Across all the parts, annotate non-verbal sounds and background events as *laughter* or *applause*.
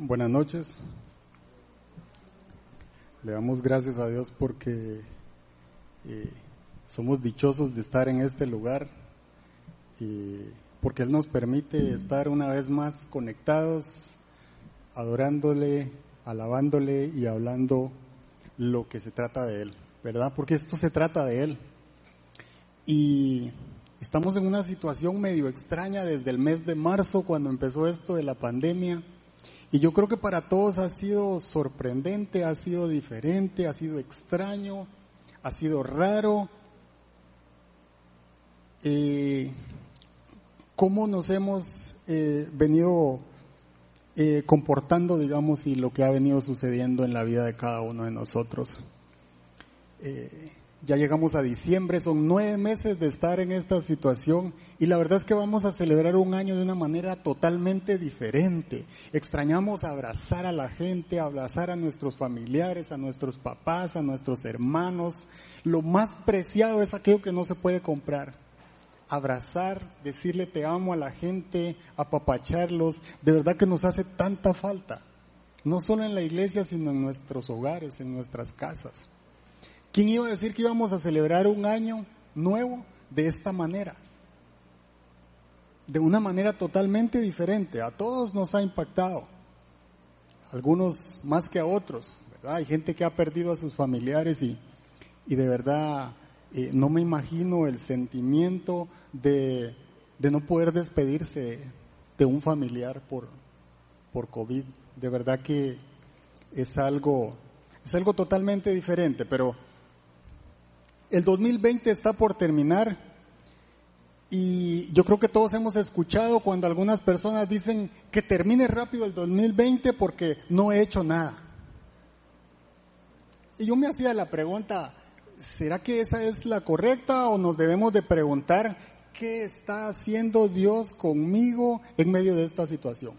Buenas noches. Le damos gracias a Dios porque eh, somos dichosos de estar en este lugar y porque Él nos permite estar una vez más conectados, adorándole, alabándole y hablando lo que se trata de Él, ¿verdad? Porque esto se trata de Él. Y estamos en una situación medio extraña desde el mes de marzo, cuando empezó esto de la pandemia. Y yo creo que para todos ha sido sorprendente, ha sido diferente, ha sido extraño, ha sido raro. Eh, ¿Cómo nos hemos eh, venido eh, comportando, digamos, y lo que ha venido sucediendo en la vida de cada uno de nosotros? Eh, ya llegamos a diciembre, son nueve meses de estar en esta situación y la verdad es que vamos a celebrar un año de una manera totalmente diferente. Extrañamos abrazar a la gente, abrazar a nuestros familiares, a nuestros papás, a nuestros hermanos. Lo más preciado es aquello que no se puede comprar. Abrazar, decirle te amo a la gente, apapacharlos, de verdad que nos hace tanta falta. No solo en la iglesia, sino en nuestros hogares, en nuestras casas. ¿Quién iba a decir que íbamos a celebrar un año nuevo de esta manera? De una manera totalmente diferente. A todos nos ha impactado. Algunos más que a otros. Hay gente que ha perdido a sus familiares y, y de verdad eh, no me imagino el sentimiento de, de no poder despedirse de un familiar por, por COVID. De verdad que es algo, es algo totalmente diferente, pero el 2020 está por terminar y yo creo que todos hemos escuchado cuando algunas personas dicen que termine rápido el 2020 porque no he hecho nada. Y yo me hacía la pregunta, ¿será que esa es la correcta o nos debemos de preguntar qué está haciendo Dios conmigo en medio de esta situación?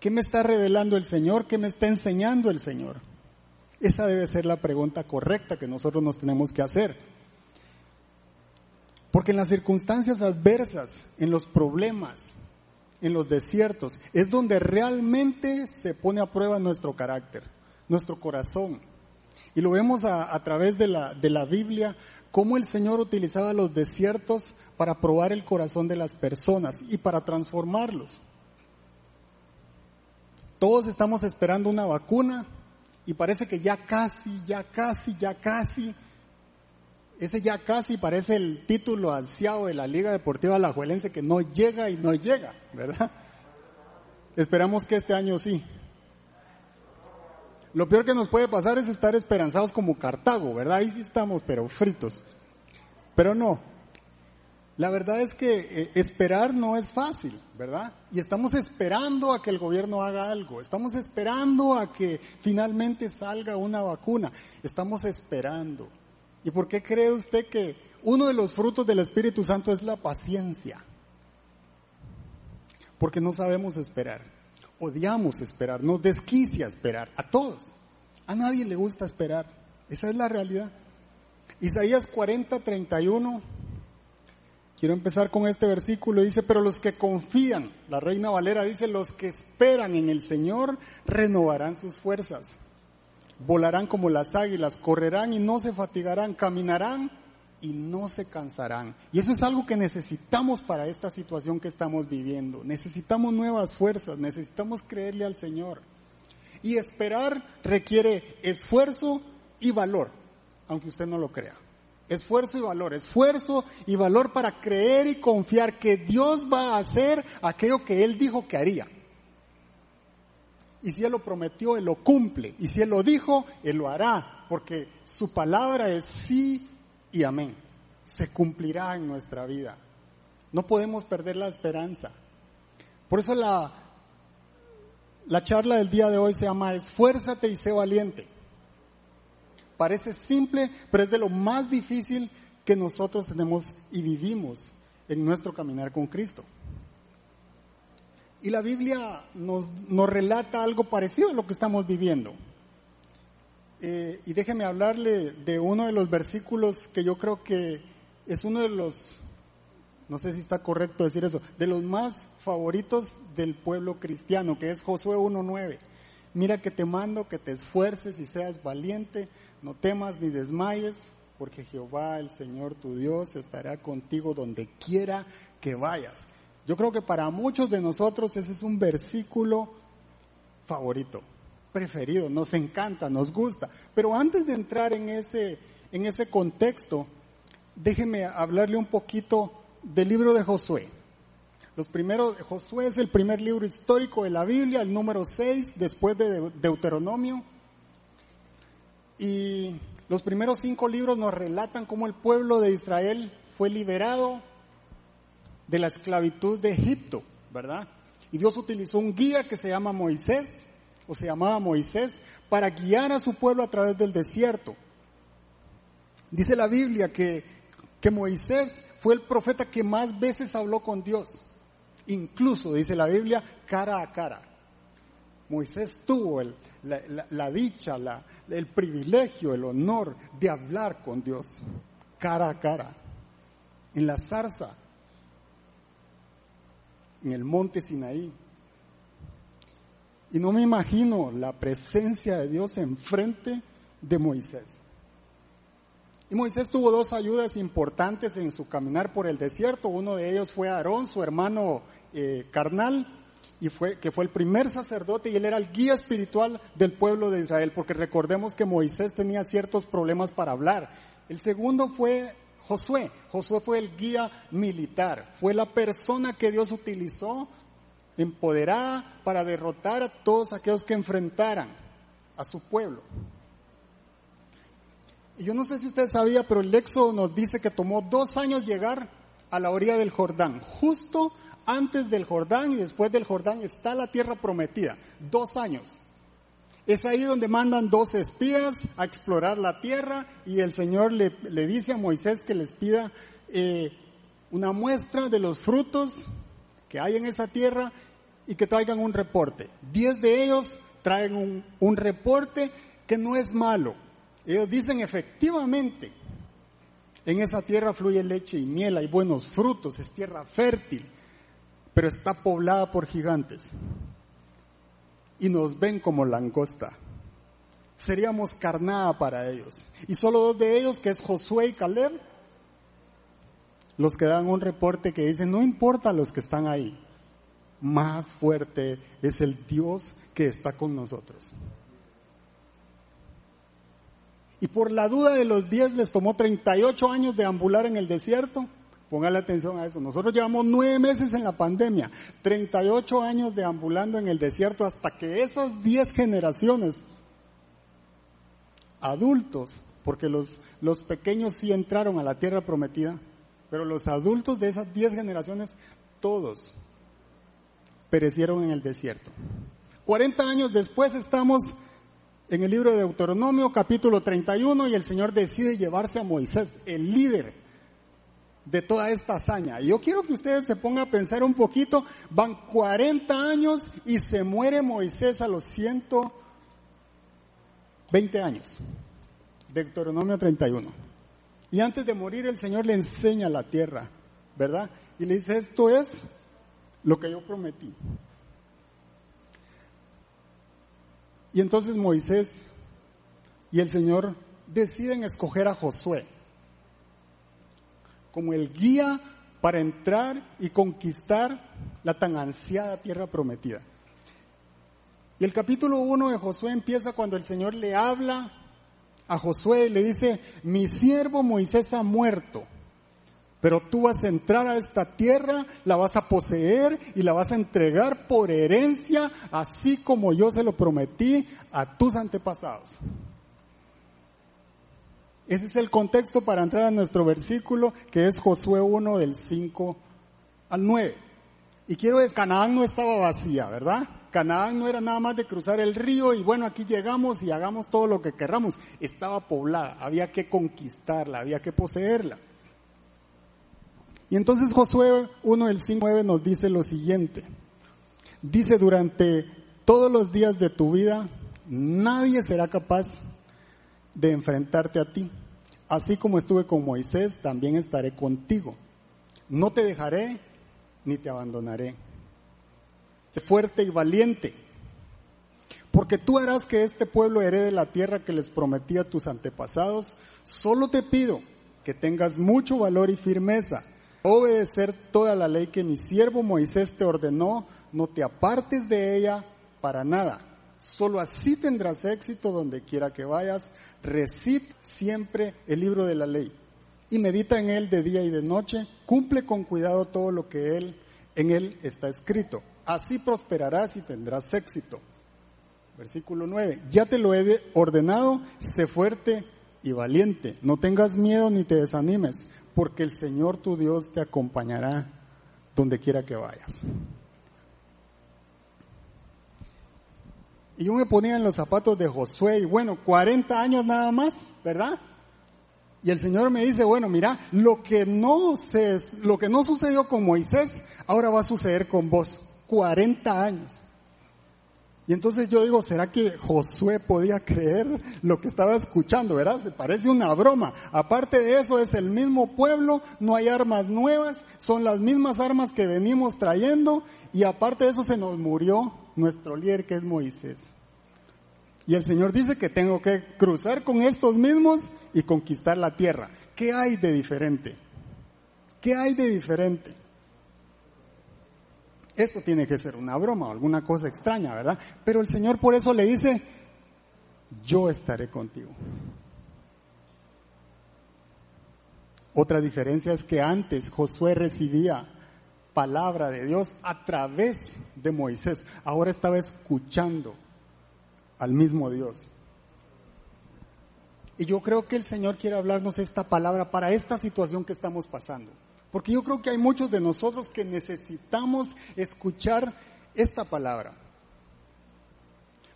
¿Qué me está revelando el Señor? ¿Qué me está enseñando el Señor? Esa debe ser la pregunta correcta que nosotros nos tenemos que hacer. Porque en las circunstancias adversas, en los problemas, en los desiertos, es donde realmente se pone a prueba nuestro carácter, nuestro corazón. Y lo vemos a, través de la, de la Biblia, cómo el Señor utilizaba los desiertos para probar el corazón de las personas y para transformarlos. Todos estamos esperando una vacuna, y parece que ya casi, ya casi, ya casi, ese ya casi parece el título ansiado de la Liga Deportiva Alajuelense que no llega y no llega, ¿verdad? Esperamos que este año sí. Lo peor que nos puede pasar es estar esperanzados como Cartago, ¿verdad? Ahí sí estamos, pero fritos. Pero no, la verdad es que eh, esperar no es fácil, ¿verdad? Y estamos esperando a que el gobierno haga algo, estamos esperando a que finalmente salga una vacuna, estamos esperando. ¿Y por qué cree usted que uno de los frutos del Espíritu Santo es la paciencia? Porque no sabemos esperar, odiamos esperar, nos desquicia esperar, a todos. A nadie le gusta esperar, esa es la realidad. Isaías 40, 31 Quiero empezar con este versículo. Dice, pero los que confían, la reina Valera dice, los que esperan en el Señor renovarán sus fuerzas. Volarán como las águilas, correrán y no se fatigarán, caminarán y no se cansarán. Y eso es algo que necesitamos para esta situación que estamos viviendo. Necesitamos nuevas fuerzas, necesitamos creerle al Señor. Y esperar requiere esfuerzo y valor, aunque usted no lo crea. Esfuerzo y valor, esfuerzo y valor para creer y confiar que Dios va a hacer aquello que Él dijo que haría. Y si Él lo prometió, Él lo cumple. Y si Él lo dijo, Él lo hará. Porque su palabra es sí y amén. Se cumplirá en nuestra vida. No podemos perder la esperanza. Por eso la, la charla del día de hoy se llama Esfuérzate y sé valiente. Parece simple, pero es de lo más difícil que nosotros tenemos y vivimos en nuestro caminar con Cristo. Y la Biblia nos, nos relata algo parecido a lo que estamos viviendo. Eh, y déjeme hablarle de uno de los versículos que yo creo que es uno de los no sé si está correcto decir eso, de los más favoritos del pueblo cristiano, que es Josué 1.9. Mira que te mando que te esfuerces y seas valiente, no temas ni desmayes, porque Jehová el Señor tu Dios estará contigo donde quiera que vayas. Yo creo que para muchos de nosotros ese es un versículo favorito, preferido, nos encanta, nos gusta. Pero antes de entrar en ese, en ese contexto, déjeme hablarle un poquito del libro de Josué. Los primeros, Josué es el primer libro histórico de la Biblia, el número 6 después de Deuteronomio. Y los primeros cinco libros nos relatan cómo el pueblo de Israel fue liberado de la esclavitud de Egipto, ¿verdad? Y Dios utilizó un guía que se llama Moisés, o se llamaba Moisés, para guiar a su pueblo a través del desierto. Dice la Biblia que, que Moisés fue el profeta que más veces habló con Dios. Incluso, dice la Biblia, cara a cara. Moisés tuvo la, dicha, el privilegio, el honor de hablar con Dios cara a cara. En la zarza, en el monte Sinaí. Y no me imagino la presencia de Dios enfrente de Moisés. Y Moisés tuvo dos ayudas importantes en su caminar por el desierto. Uno de ellos fue Aarón, su hermano eh, carnal, y fue, que fue el primer sacerdote y él era el guía espiritual del pueblo de Israel, porque recordemos que Moisés tenía ciertos problemas para hablar. El segundo fue Josué. Josué fue el guía militar, fue la persona que Dios utilizó empoderada para derrotar a todos aquellos que enfrentaran a su pueblo. Yo no sé si usted sabía, pero el Éxodo nos dice que tomó dos años llegar a la orilla del Jordán. Justo antes del Jordán y después del Jordán está la tierra prometida. Dos años. Es ahí donde mandan dos espías a explorar la tierra y el Señor le, dice a Moisés que les pida eh, una muestra de los frutos que hay en esa tierra y que traigan un reporte. Diez de ellos traen un, un reporte que no es malo. Ellos dicen efectivamente, en esa tierra fluye leche y miel, hay buenos frutos, es tierra fértil, pero está poblada por gigantes. Y nos ven como langosta. Seríamos carnada para ellos. Y solo dos de ellos, que es Josué y Caleb, los que dan un reporte que dice, no importa los que están ahí, más fuerte es el Dios que está con nosotros. Y por la duda de los diez les tomó 38 años de ambular en el desierto. Póngale atención a eso. Nosotros llevamos nueve meses en la pandemia, 38 años de ambulando en el desierto hasta que esas 10 generaciones adultos, porque los, los pequeños sí entraron a la tierra prometida, pero los adultos de esas 10 generaciones, todos perecieron en el desierto. 40 años después estamos en el libro de Deuteronomio capítulo 31 y el Señor decide llevarse a Moisés, el líder de toda esta hazaña. Y yo quiero que ustedes se pongan a pensar un poquito, van 40 años y se muere Moisés a los 120 años. Deuteronomio 31. Y antes de morir el Señor le enseña la tierra, ¿verdad? Y le dice, esto es lo que yo prometí. Y entonces Moisés y el Señor deciden escoger a Josué como el guía para entrar y conquistar la tan ansiada tierra prometida. Y el capítulo 1 de Josué empieza cuando el Señor le habla a Josué y le dice, mi siervo Moisés ha muerto. Pero tú vas a entrar a esta tierra, la vas a poseer y la vas a entregar por herencia, así como yo se lo prometí a tus antepasados. Ese es el contexto para entrar a nuestro versículo, que es Josué 1 del 5 al 9. Y quiero decir, Canaán no estaba vacía, ¿verdad? Canaán no era nada más de cruzar el río y bueno, aquí llegamos y hagamos todo lo que querramos. Estaba poblada, había que conquistarla, había que poseerla. Y entonces Josué 1 del 9 nos dice lo siguiente. Dice, durante todos los días de tu vida, nadie será capaz de enfrentarte a ti. Así como estuve con Moisés, también estaré contigo. no te dejaré ni te abandonaré. Sé fuerte y valiente, porque tú harás que este pueblo herede la tierra que les prometí a tus antepasados. Solo te pido que tengas mucho valor y firmeza, obedecer toda la ley que mi siervo Moisés te ordenó, no te apartes de ella para nada. Solo así tendrás éxito donde quiera que vayas. Recite siempre el libro de la ley y medita en él de día y de noche. Cumple con cuidado todo lo que él, en él está escrito. Así prosperarás y tendrás éxito. Versículo 9. Ya te lo he ordenado, sé fuerte y valiente. No tengas miedo ni te desanimes, porque el Señor tu Dios te acompañará donde quiera que vayas. Y yo me ponía en los zapatos de Josué y bueno, 40 años nada más, ¿verdad? Y el Señor me dice, bueno, mira, lo que no lo que no sucedió con Moisés, ahora va a suceder con vos. 40 años. Y entonces yo digo, ¿será que Josué podía creer lo que estaba escuchando? ¿Verdad? Se parece una broma. Aparte de eso, es el mismo pueblo, no hay armas nuevas, son las mismas armas que venimos trayendo y aparte de eso se nos murió nuestro líder que es Moisés. Y el Señor dice que tengo que cruzar con estos mismos y conquistar la tierra. ¿Qué hay de diferente? ¿Qué hay de diferente? Esto tiene que ser una broma o alguna cosa extraña, ¿verdad? Pero el Señor por eso le dice, yo estaré contigo. Otra diferencia es que antes Josué recibía palabra de Dios a través de Moisés. Ahora estaba escuchando al mismo Dios. Y yo creo que el Señor quiere hablarnos esta palabra para esta situación que estamos pasando. Porque yo creo que hay muchos de nosotros que necesitamos escuchar esta palabra.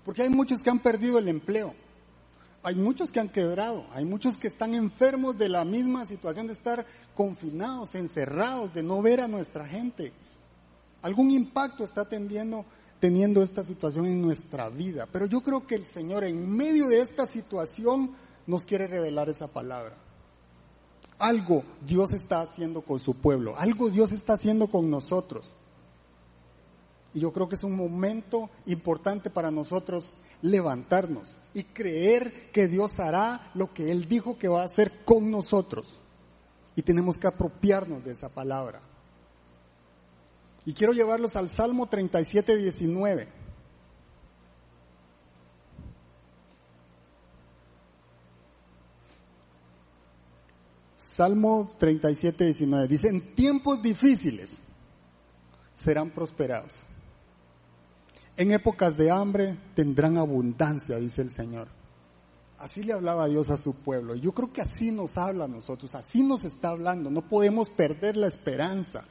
Porque hay muchos que han perdido el empleo. Hay muchos que han quebrado. Hay muchos que están enfermos de la misma situación de estar confinados, encerrados, de no ver a nuestra gente. Algún impacto está teniendo, teniendo esta situación en nuestra vida. Pero yo creo que el Señor en medio de esta situación nos quiere revelar esa palabra. Algo Dios está haciendo con su pueblo, algo Dios está haciendo con nosotros. Y yo creo que es un momento importante para nosotros levantarnos y creer que Dios hará lo que Él dijo que va a hacer con nosotros. Y tenemos que apropiarnos de esa palabra. Y quiero llevarlos al Salmo 37, 19. Salmo 37, 19. Dice, en tiempos difíciles serán prosperados. En épocas de hambre tendrán abundancia, dice el Señor. Así le hablaba Dios a su pueblo. Yo creo que así nos habla a nosotros, así nos está hablando. No podemos perder la esperanza.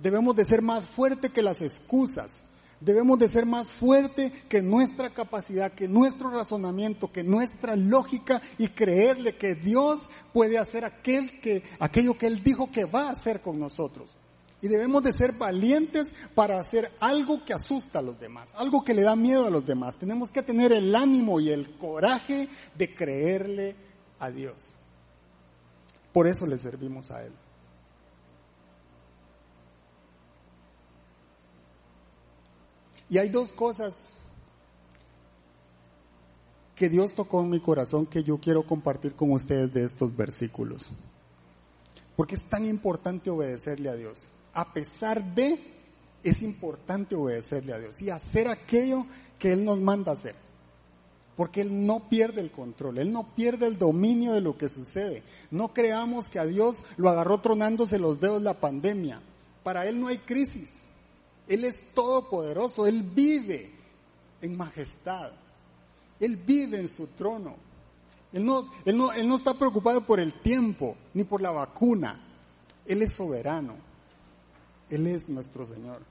Debemos de ser más fuertes que las excusas. Debemos de ser más fuerte que nuestra capacidad, que nuestro razonamiento, que nuestra lógica y creerle que Dios puede hacer aquel que, aquello que Él dijo que va a hacer con nosotros. Y debemos de ser valientes para hacer algo que asusta a los demás, algo que le da miedo a los demás. Tenemos que tener el ánimo y el coraje de creerle a Dios. Por eso le servimos a Él. Y hay dos cosas que Dios tocó en mi corazón que yo quiero compartir con ustedes de estos versículos. Porque es tan importante obedecerle a Dios. A pesar de, es importante obedecerle a Dios y hacer aquello que Él nos manda hacer. Porque Él no pierde el control, Él no pierde el dominio de lo que sucede. No creamos que a Dios lo agarró tronándose los dedos la pandemia. Para Él no hay crisis. Él es todopoderoso, Él vive en majestad, Él vive en su trono. Él no, él, no, está preocupado por el tiempo ni por la vacuna. Él es soberano. Él es nuestro Señor.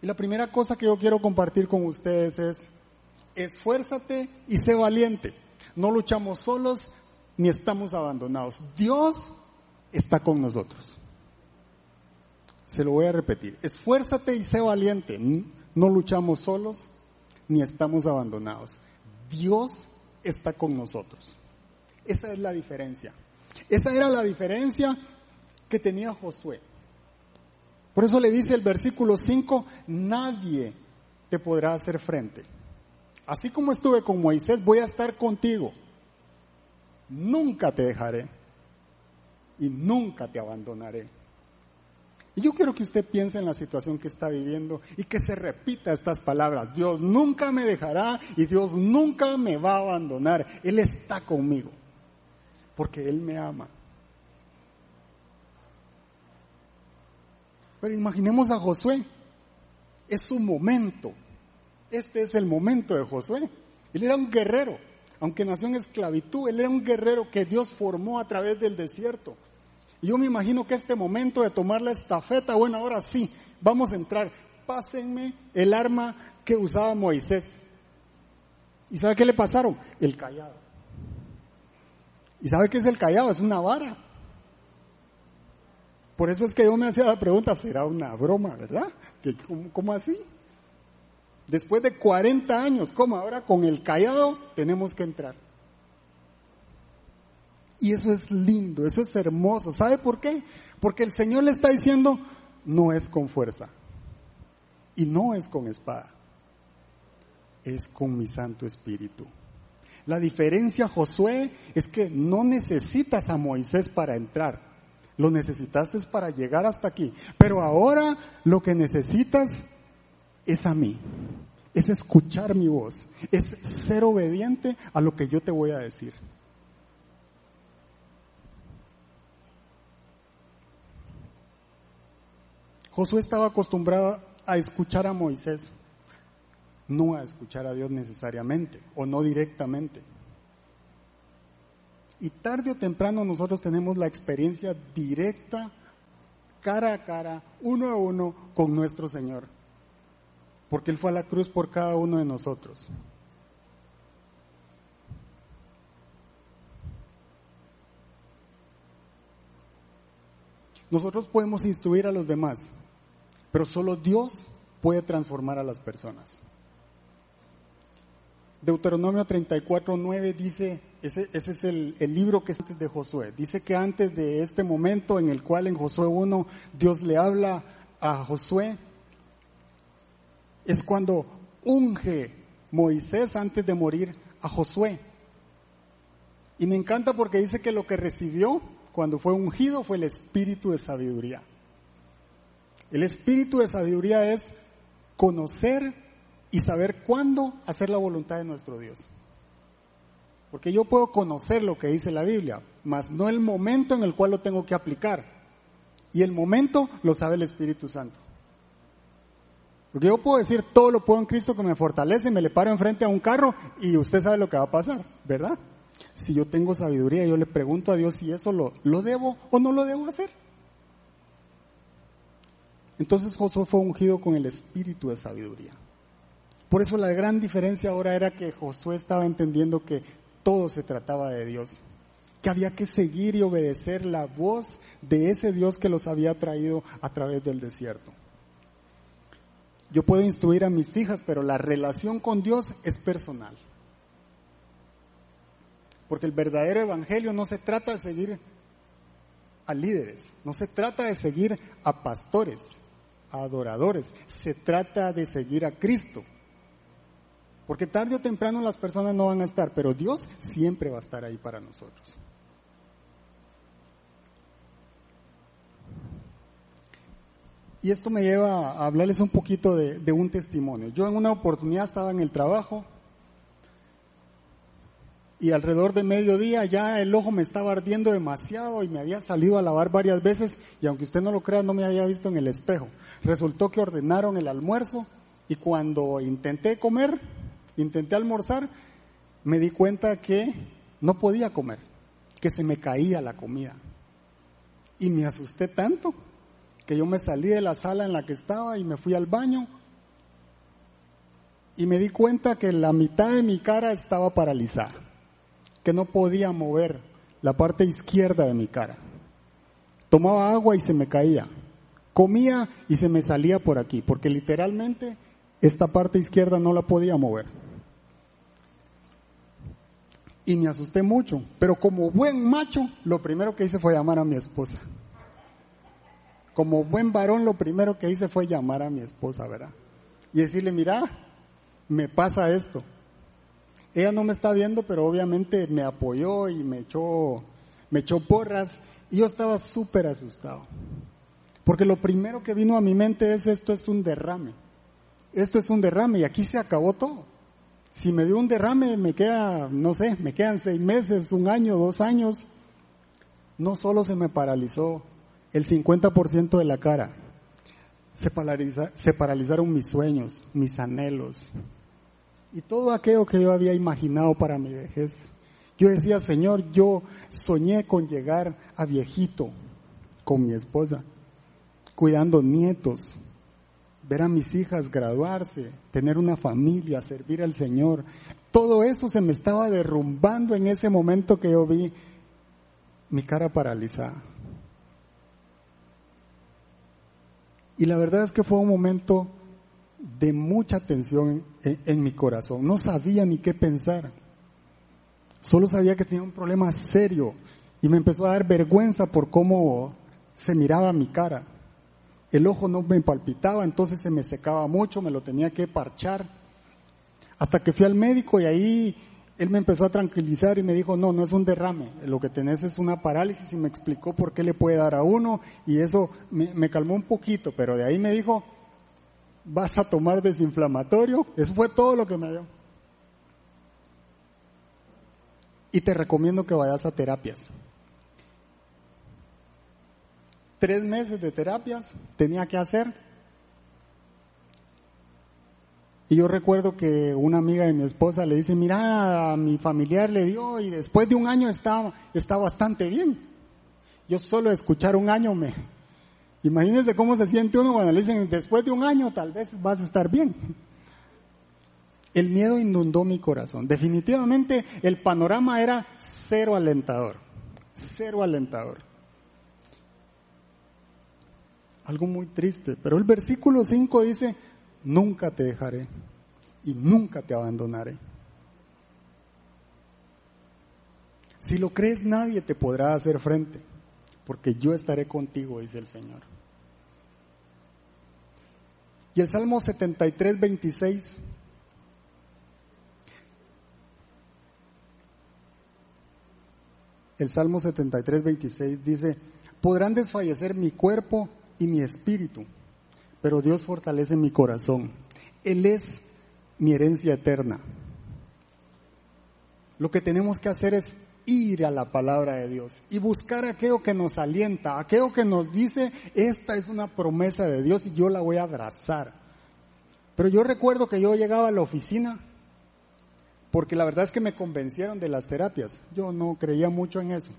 Y la primera cosa que yo quiero compartir con ustedes es, esfuérzate y sé valiente. No luchamos solos ni estamos abandonados. Dios está con nosotros. Se lo voy a repetir. Esfuérzate y sé valiente. No luchamos solos ni estamos abandonados. Dios está con nosotros. Esa es la diferencia. Esa era la diferencia que tenía Josué. Por eso le dice el versículo 5, nadie te podrá hacer frente. Así como estuve con Moisés, voy a estar contigo. Nunca te dejaré y nunca te abandonaré. Y yo quiero que usted piense en la situación que está viviendo y que se repita estas palabras. Dios nunca me dejará y Dios nunca me va a abandonar. Él está conmigo porque Él me ama. Pero imaginemos a Josué. Es su momento. Este es el momento de Josué. Él era un guerrero. Aunque nació en esclavitud, él era un guerrero que Dios formó a través del desierto. Y yo me imagino que este momento de tomar la estafeta, bueno, ahora sí, vamos a entrar. Pásenme el arma que usaba Moisés. ¿Y sabe qué le pasaron? El callado. ¿Y sabe qué es el callado? Es una vara. Por eso es que yo me hacía la pregunta, ¿será una broma, verdad? ¿Cómo, así? Después de 40 años, ¿cómo ahora con el callado tenemos que entrar? Y eso es lindo, eso es hermoso. ¿Sabe por qué? Porque el Señor le está diciendo, no es con fuerza. Y no es con espada. Es con mi Santo Espíritu. La diferencia, Josué, es que no necesitas a Moisés para entrar. Lo necesitaste para llegar hasta aquí. Pero ahora lo que necesitas es a mí. Es escuchar mi voz. Es ser obediente a lo que yo te voy a decir. Josué estaba acostumbrado a escuchar a Moisés, no a escuchar a Dios necesariamente o no directamente. Y tarde o temprano nosotros tenemos la experiencia directa, cara a cara, uno a uno con nuestro Señor. Porque Él fue a la cruz por cada uno de nosotros. Nosotros podemos instruir a los demás, pero solo Dios puede transformar a las personas. Deuteronomio 34, 9 dice, ese, es el, el, libro que es antes de Josué, dice que antes de este momento en el cual en Josué 1 Dios le habla a Josué, es cuando unge Moisés antes de morir a Josué. Y me encanta porque dice que lo que recibió cuando fue ungido fue el espíritu de sabiduría. El espíritu de sabiduría es conocer y saber cuándo hacer la voluntad de nuestro Dios. Porque yo puedo conocer lo que dice la Biblia, mas no el momento en el cual lo tengo que aplicar. Y el momento lo sabe el Espíritu Santo. Porque yo puedo decir todo lo puedo en Cristo que me fortalece, me le paro enfrente a un carro y usted sabe lo que va a pasar, ¿verdad? Si yo tengo sabiduría, yo le pregunto a Dios si eso lo, lo debo o no lo debo hacer. Entonces Josué fue ungido con el espíritu de sabiduría. Por eso la gran diferencia ahora era que Josué estaba entendiendo que todo se trataba de Dios, que había que seguir y obedecer la voz de ese Dios que los había traído a través del desierto. Yo puedo instruir a mis hijas, pero la relación con Dios es personal. Porque el verdadero evangelio no se trata de seguir a líderes, no se trata de seguir a pastores, adoradores. Se trata de seguir a Cristo. Porque tarde o temprano las personas no van a estar, pero Dios siempre va a estar ahí para nosotros. Y esto me lleva a hablarles un poquito de, de, un testimonio. Yo en una oportunidad estaba en el trabajo y alrededor de mediodía ya el ojo me estaba ardiendo demasiado y me había salido a lavar varias veces y aunque usted no lo crea no me había visto en el espejo. Resultó que ordenaron el almuerzo y cuando intenté comer, intenté almorzar, me di cuenta que no podía comer, que se me caía la comida. Y me asusté tanto que yo me salí de la sala en la que estaba y me fui al baño y me di cuenta que la mitad de mi cara estaba paralizada que no podía mover la parte izquierda de mi cara. Tomaba agua y se me caía. Comía y se me salía por aquí, porque literalmente esta parte izquierda no la podía mover. Y me asusté mucho, pero como buen macho, lo primero que hice fue llamar a mi esposa. como buen varón, lo primero que hice fue llamar a mi esposa, ¿verdad? Y decirle, mira, me pasa esto. Ella no me está viendo, pero obviamente me apoyó y me echó, me echó porras. Y yo estaba súper asustado. Porque lo primero que vino a mi mente es esto es un derrame. Esto es un derrame y aquí se acabó todo. Si me dio un derrame, me queda, no sé, me quedan seis meses, un año, dos años. No solo se me paralizó el 50% de la cara, se, se paralizaron mis sueños, mis anhelos y todo aquello que yo había imaginado para mi vejez. Yo decía, Señor, yo soñé con llegar a viejito con mi esposa, cuidando nietos, ver a mis hijas graduarse, tener una familia, servir al Señor. Todo eso se me estaba derrumbando en ese momento que yo vi mi cara paralizada. Y la verdad es que fue un momento de mucha tensión en, mi corazón. No sabía ni qué pensar. Solo sabía que tenía un problema serio y me empezó a dar vergüenza por cómo se miraba mi cara. El ojo no me palpitaba, entonces se me secaba mucho, me lo tenía que parchar. Hasta que fui al médico y ahí él me empezó a tranquilizar y me dijo, no, no es un derrame, lo que tenés es una parálisis y me explicó por qué le puede dar a uno y eso me, calmó un poquito, pero de ahí me dijo, vas a tomar desinflamatorio, eso fue todo lo que me dio. Y te recomiendo que vayas a terapias. Tres meses de terapias tenía que hacer Y yo recuerdo que una amiga de mi esposa le dice, mira, a mi familiar le dio y después de un año está, está bastante bien. Yo solo escuchar un año me... Imagínense cómo se siente uno cuando le dicen, después de un año tal vez vas a estar bien. El miedo inundó mi corazón. Definitivamente el panorama era cero alentador. Cero alentador. Algo muy triste. Pero el versículo 5 dice, nunca te dejaré y nunca te abandonaré. Si lo crees, nadie te podrá hacer frente, porque yo estaré contigo, dice el Señor. Y el Salmo 73, 26. El Salmo 73, 26 dice, podrán desfallecer mi cuerpo y mi espíritu, pero Dios fortalece mi corazón. Él es mi herencia eterna. Lo que tenemos que hacer es ir a la palabra de Dios y buscar aquello que nos alienta, aquello que nos dice, esta es una promesa de Dios y yo la voy a abrazar. Pero yo recuerdo que yo llegaba a la oficina, porque la verdad es que me convencieron de las terapias, yo no creía mucho en eso.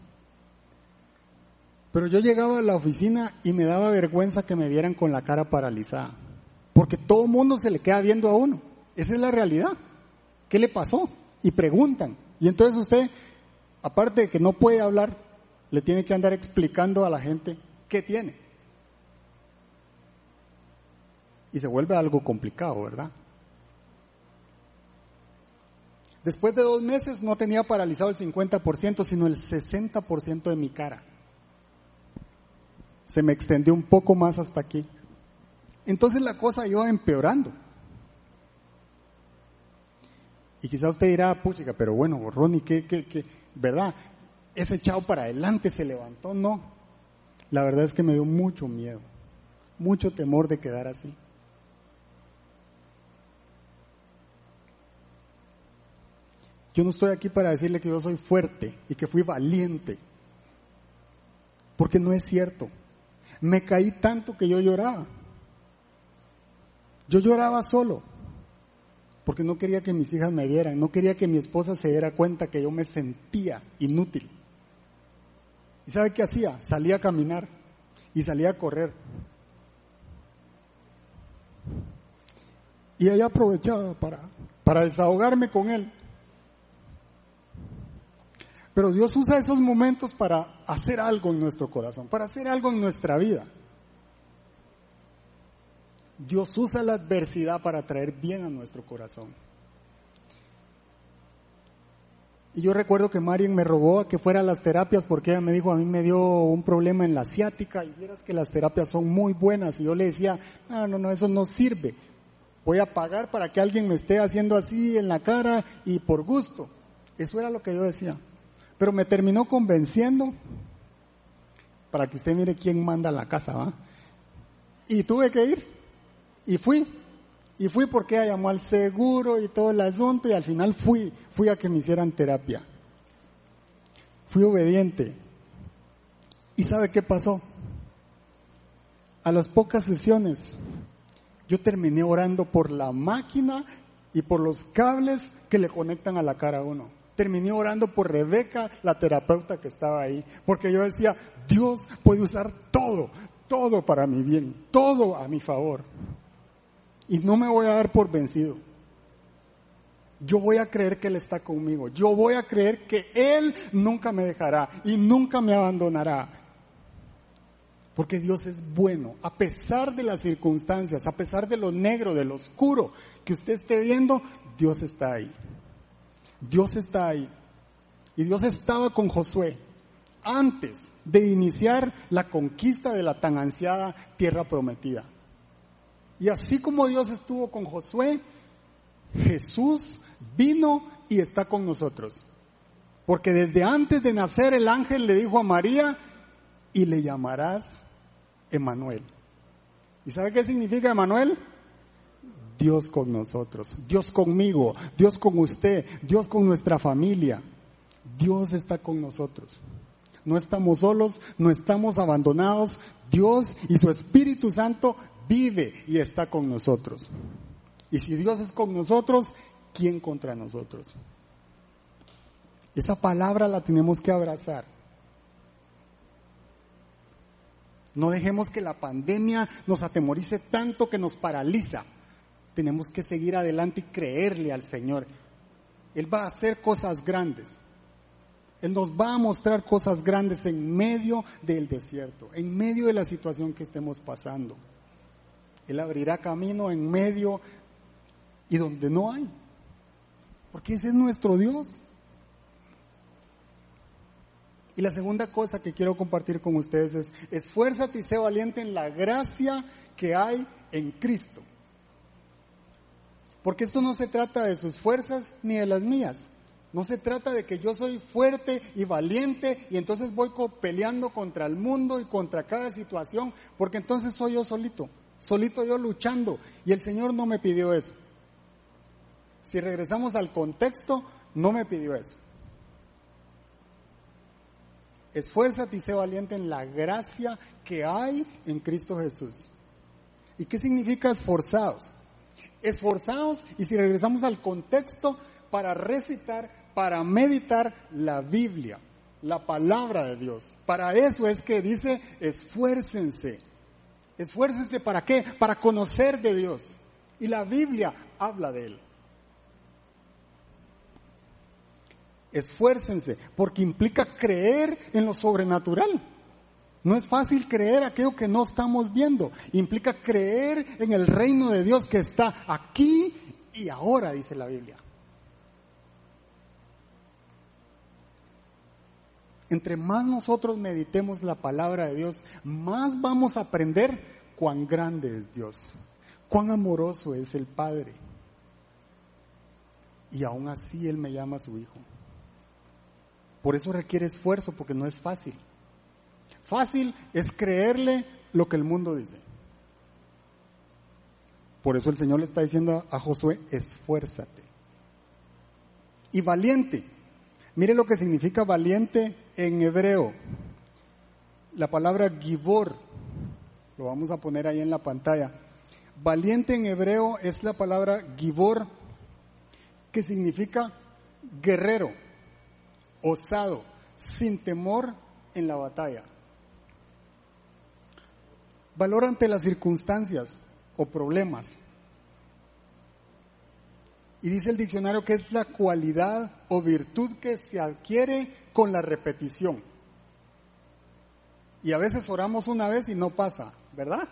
Pero yo llegaba a la oficina y me daba vergüenza que me vieran con la cara paralizada. Porque todo el mundo se le queda viendo a uno. Esa es la realidad. ¿Qué le pasó? Y preguntan. Y entonces usted, aparte de que no puede hablar, le tiene que andar explicando a la gente qué tiene. Y se vuelve algo complicado, ¿verdad? Después de dos meses no tenía paralizado el 50%, sino el 60% de mi cara se me extendió un poco más hasta aquí. Entonces la cosa iba empeorando. Y quizá usted dirá, puchica, pero bueno, Ronnie, ¿qué, qué, qué? ¿Verdad? Ese echado para adelante se levantó, no. La verdad es que me dio mucho miedo, mucho temor de quedar así. Yo no estoy aquí para decirle que yo soy fuerte y que fui valiente, porque no es cierto me caí tanto que yo lloraba. Yo lloraba solo, porque no quería que mis hijas me vieran, no quería que mi esposa se diera cuenta que yo me sentía inútil. ¿Y sabe qué hacía? Salía a caminar y salía a correr. Y ella aprovechaba para, para desahogarme con él. Pero Dios usa esos momentos para hacer algo en nuestro corazón, para hacer algo en nuestra vida. Dios usa la adversidad para traer bien a nuestro corazón. Y yo recuerdo que Marian me robó a que fuera a las terapias porque ella me dijo, a mí me dio un problema en la asiática y vieras que las terapias son muy buenas. Y yo le decía, no, no, no, eso no sirve. Voy a pagar para que alguien me esté haciendo así en la cara y por gusto. Eso era lo que yo decía. Pero me terminó convenciendo para que usted mire quién manda la casa, ¿va? Y tuve que ir. Y fui. Y fui porque ella llamó al seguro y todo el asunto y al final fui, fui a que me hicieran terapia. Fui obediente. ¿Y sabe qué pasó? A las pocas sesiones yo terminé orando por la máquina y por los cables que le conectan a la cara a uno. Terminé orando por Rebeca, la terapeuta que estaba ahí, porque yo decía, Dios puede usar todo, todo para mi bien, todo a mi favor. Y no me voy a dar por vencido. Yo voy a creer que Él está conmigo. Yo voy a creer que Él nunca me dejará y nunca me abandonará. Porque Dios es bueno, a pesar de las circunstancias, a pesar de lo negro, de lo oscuro que usted esté viendo, Dios está ahí. Dios está ahí. Y Dios estaba con Josué antes de iniciar la conquista de la tan ansiada tierra prometida. Y así como Dios estuvo con Josué, Jesús vino y está con nosotros. Porque desde antes de nacer el ángel le dijo a María, y le llamarás Emanuel. ¿Y sabe qué significa Emanuel? Dios con nosotros, Dios conmigo, Dios con usted, Dios con nuestra familia. Dios está con nosotros. No estamos solos, no estamos abandonados. Dios y su Espíritu Santo vive y está con nosotros. Y si Dios es con nosotros, ¿quién contra nosotros? Esa palabra la tenemos que abrazar. No dejemos que la pandemia nos atemorice tanto que nos paraliza. Tenemos que seguir adelante y creerle al Señor. Él va a hacer cosas grandes. Él nos va a mostrar cosas grandes en medio del desierto, en medio de la situación que estemos pasando. Él abrirá camino en medio y donde no hay. Porque ese es nuestro Dios. Y la segunda cosa que quiero compartir con ustedes es, esfuérzate y sé valiente en la gracia que hay en Cristo. Porque esto no se trata de sus fuerzas ni de las mías. No se trata de que yo soy fuerte y valiente y entonces voy peleando contra el mundo y contra cada situación, porque entonces soy yo solito, solito yo luchando. Y el Señor no me pidió eso. Si regresamos al contexto, no me pidió eso. Esfuérzate y sé valiente en la gracia que hay en Cristo Jesús. ¿Y qué significa esforzados? Esforzados, y si regresamos al contexto, para recitar, para meditar la Biblia, la palabra de Dios. Para eso es que dice, esfuércense. Esfuércense para qué? Para conocer de Dios. Y la Biblia habla de Él. esfuércense, porque implica creer en lo sobrenatural. No es fácil creer aquello que no estamos viendo. Implica creer en el reino de Dios que está aquí y ahora, dice la Biblia. Entre más nosotros meditemos la palabra de Dios, más vamos a aprender cuán grande es Dios, cuán amoroso es el Padre. Y aún así Él me llama a su Hijo. Por eso requiere esfuerzo, porque no es fácil. Fácil es creerle lo que el mundo dice. Por eso el Señor le está diciendo a Josué, esfuérzate. Y valiente. Mire lo que significa valiente en hebreo. La palabra gibor, lo vamos a poner ahí en la pantalla. Valiente en hebreo es la palabra gibor, que significa guerrero osado, sin temor en la batalla. Valor ante las circunstancias o problemas. Y dice el diccionario que es la cualidad o virtud que se adquiere con la repetición. Y a veces oramos una vez y no pasa, ¿verdad?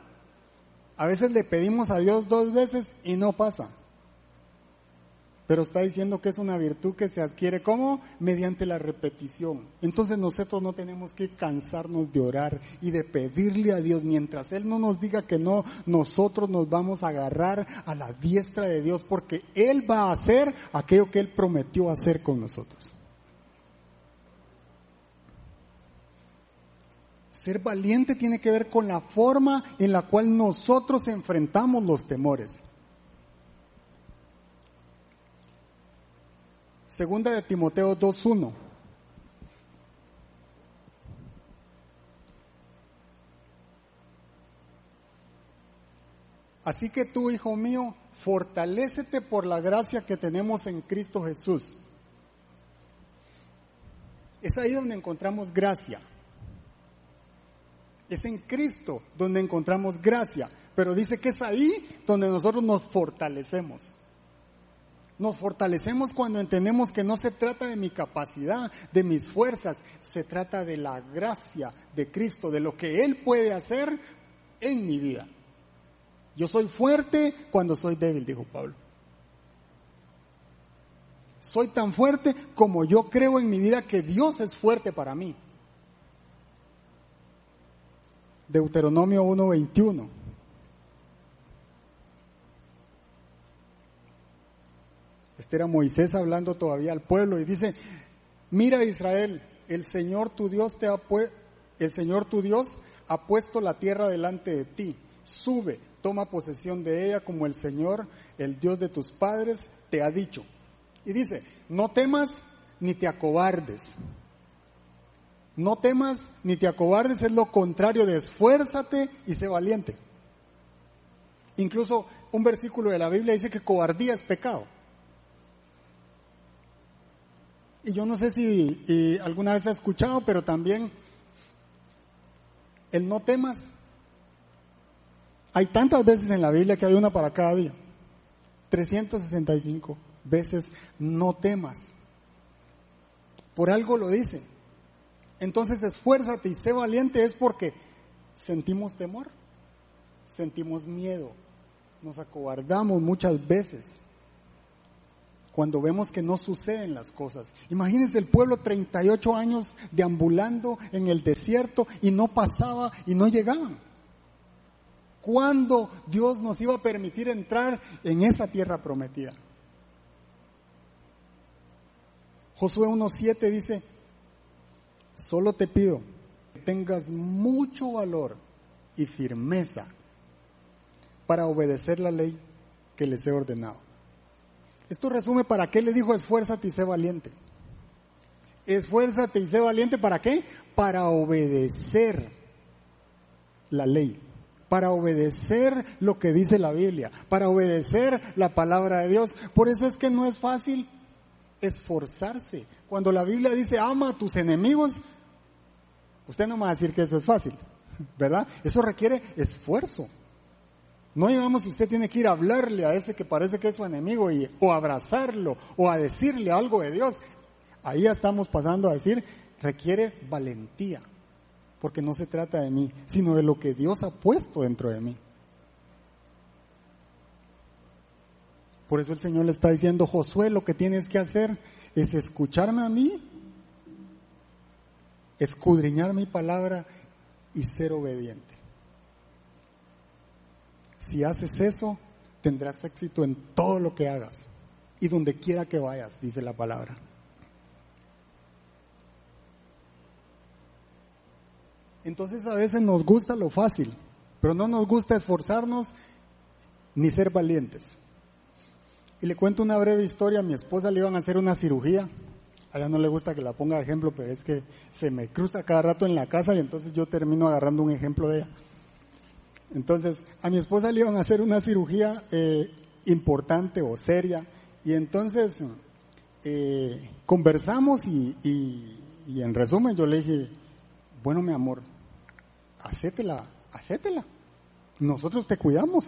A veces le pedimos a Dios dos veces y no pasa. Pero está diciendo que es una virtud que se adquiere como mediante la repetición. Entonces nosotros no tenemos que cansarnos de orar y de pedirle a Dios mientras Él no nos diga que no, nosotros nos vamos a agarrar a la diestra de Dios porque Él va a hacer aquello que Él prometió hacer con nosotros. Ser valiente tiene que ver con la forma en la cual nosotros enfrentamos los temores. Segunda de Timoteo 2.1. Así que tú, hijo mío, fortalécete por la gracia que tenemos en Cristo Jesús. Es ahí donde encontramos gracia. Es en Cristo donde encontramos gracia. Pero dice que es ahí donde nosotros nos fortalecemos. Nos fortalecemos cuando entendemos que no se trata de mi capacidad, de mis fuerzas, se trata de la gracia de Cristo, de lo que Él puede hacer en mi vida. Yo soy fuerte cuando soy débil, dijo Pablo. Soy tan fuerte como yo creo en mi vida que Dios es fuerte para mí. Deuteronomio 1:21. Era Moisés hablando todavía al pueblo y dice, mira Israel, el Señor tu Dios te ha el Señor tu Dios ha puesto la tierra delante de ti. Sube, toma posesión de ella como el Señor, el Dios de tus padres, te ha dicho. Y dice, no temas ni te acobardes. No temas ni te acobardes, es lo contrario de esfuérzate y sé valiente. Incluso un versículo de la Biblia dice que cobardía es pecado. Y yo no sé si alguna vez ha escuchado, pero también el no temas. Hay tantas veces en la Biblia que hay una para cada día. 365 veces no temas. Por algo lo dice. Entonces esfuérzate y sé valiente es porque sentimos temor, sentimos miedo, nos acobardamos muchas veces cuando vemos que no suceden las cosas. Imagínense el pueblo 38 años deambulando en el desierto y no pasaba y no llegaban. ¿Cuándo Dios nos iba a permitir entrar en esa tierra prometida? Josué 1.7 dice, solo te pido que tengas mucho valor y firmeza para obedecer la ley que les he ordenado. Esto resume para qué le dijo esfuérzate y sé valiente. Esfuérzate y sé valiente para qué? Para obedecer la ley, para obedecer lo que dice la Biblia, para obedecer la palabra de Dios. Por eso es que no es fácil esforzarse. Cuando la Biblia dice ama a tus enemigos, usted no me va a decir que eso es fácil, ¿verdad? Eso requiere esfuerzo. No digamos que usted tiene que ir a hablarle a ese que parece que es su enemigo y, o abrazarlo o a decirle algo de Dios. Ahí estamos pasando a decir, requiere valentía, porque no se trata de mí, sino de lo que Dios ha puesto dentro de mí. Por eso el Señor le está diciendo, Josué, lo que tienes que hacer es escucharme a mí, escudriñar mi palabra y ser obediente. Si haces eso, tendrás éxito en todo lo que hagas y donde quiera que vayas, dice la palabra. Entonces a veces nos gusta lo fácil, pero no nos gusta esforzarnos ni ser valientes. Y le cuento una breve historia, a mi esposa le iban a hacer una cirugía, a ella no le gusta que la ponga ejemplo, pero es que se me cruza cada rato en la casa y entonces yo termino agarrando un ejemplo de ella. Entonces, a mi esposa le iban a hacer una cirugía eh, importante o seria y entonces eh, conversamos y, en resumen yo le dije, bueno mi amor, hacétela, hacétela, nosotros te cuidamos,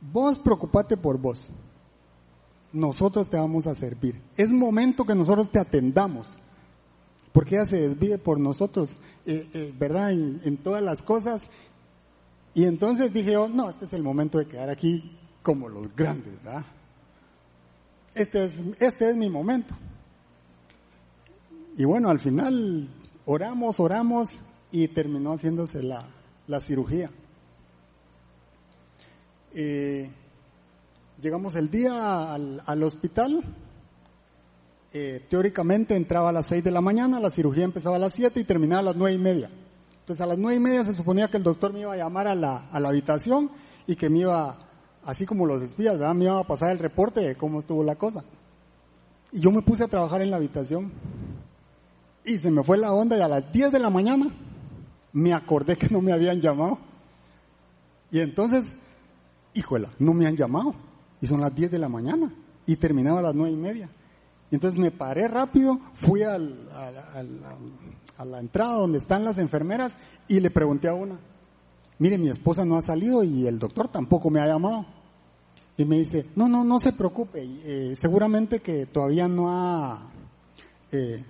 vos preocupate por vos, nosotros te vamos a servir, es momento que nosotros te atendamos, porque ella se desvíe por nosotros, eh, ¿verdad? En, en, todas las cosas y entonces dije yo, no, este es el momento de quedar aquí como los grandes, ¿verdad? este es, este es mi momento. Y bueno, al final oramos, oramos y terminó haciéndose la, la cirugía. Eh, llegamos el día al, al hospital. Eh, teóricamente entraba a las 6 de la mañana, la cirugía empezaba a las 7 y terminaba a las nueve y media. Entonces a las nueve y media se suponía que el doctor me iba a llamar a la, a la habitación y que me iba, así como los espías, me iba a pasar el reporte de cómo estuvo la cosa. Y yo me puse a trabajar en la habitación y se me fue la onda y a las 10 de la mañana me acordé que no me habían llamado. Y entonces, híjola, no me han llamado. Y son las 10 de la mañana y terminaba a las nueve y media. Y entonces me paré rápido, fui al, a la entrada donde están las enfermeras y le pregunté a una, mire, mi esposa no ha salido y el doctor tampoco me ha llamado. Y me dice, no, no, no se preocupe, eh, seguramente que todavía no ha eh,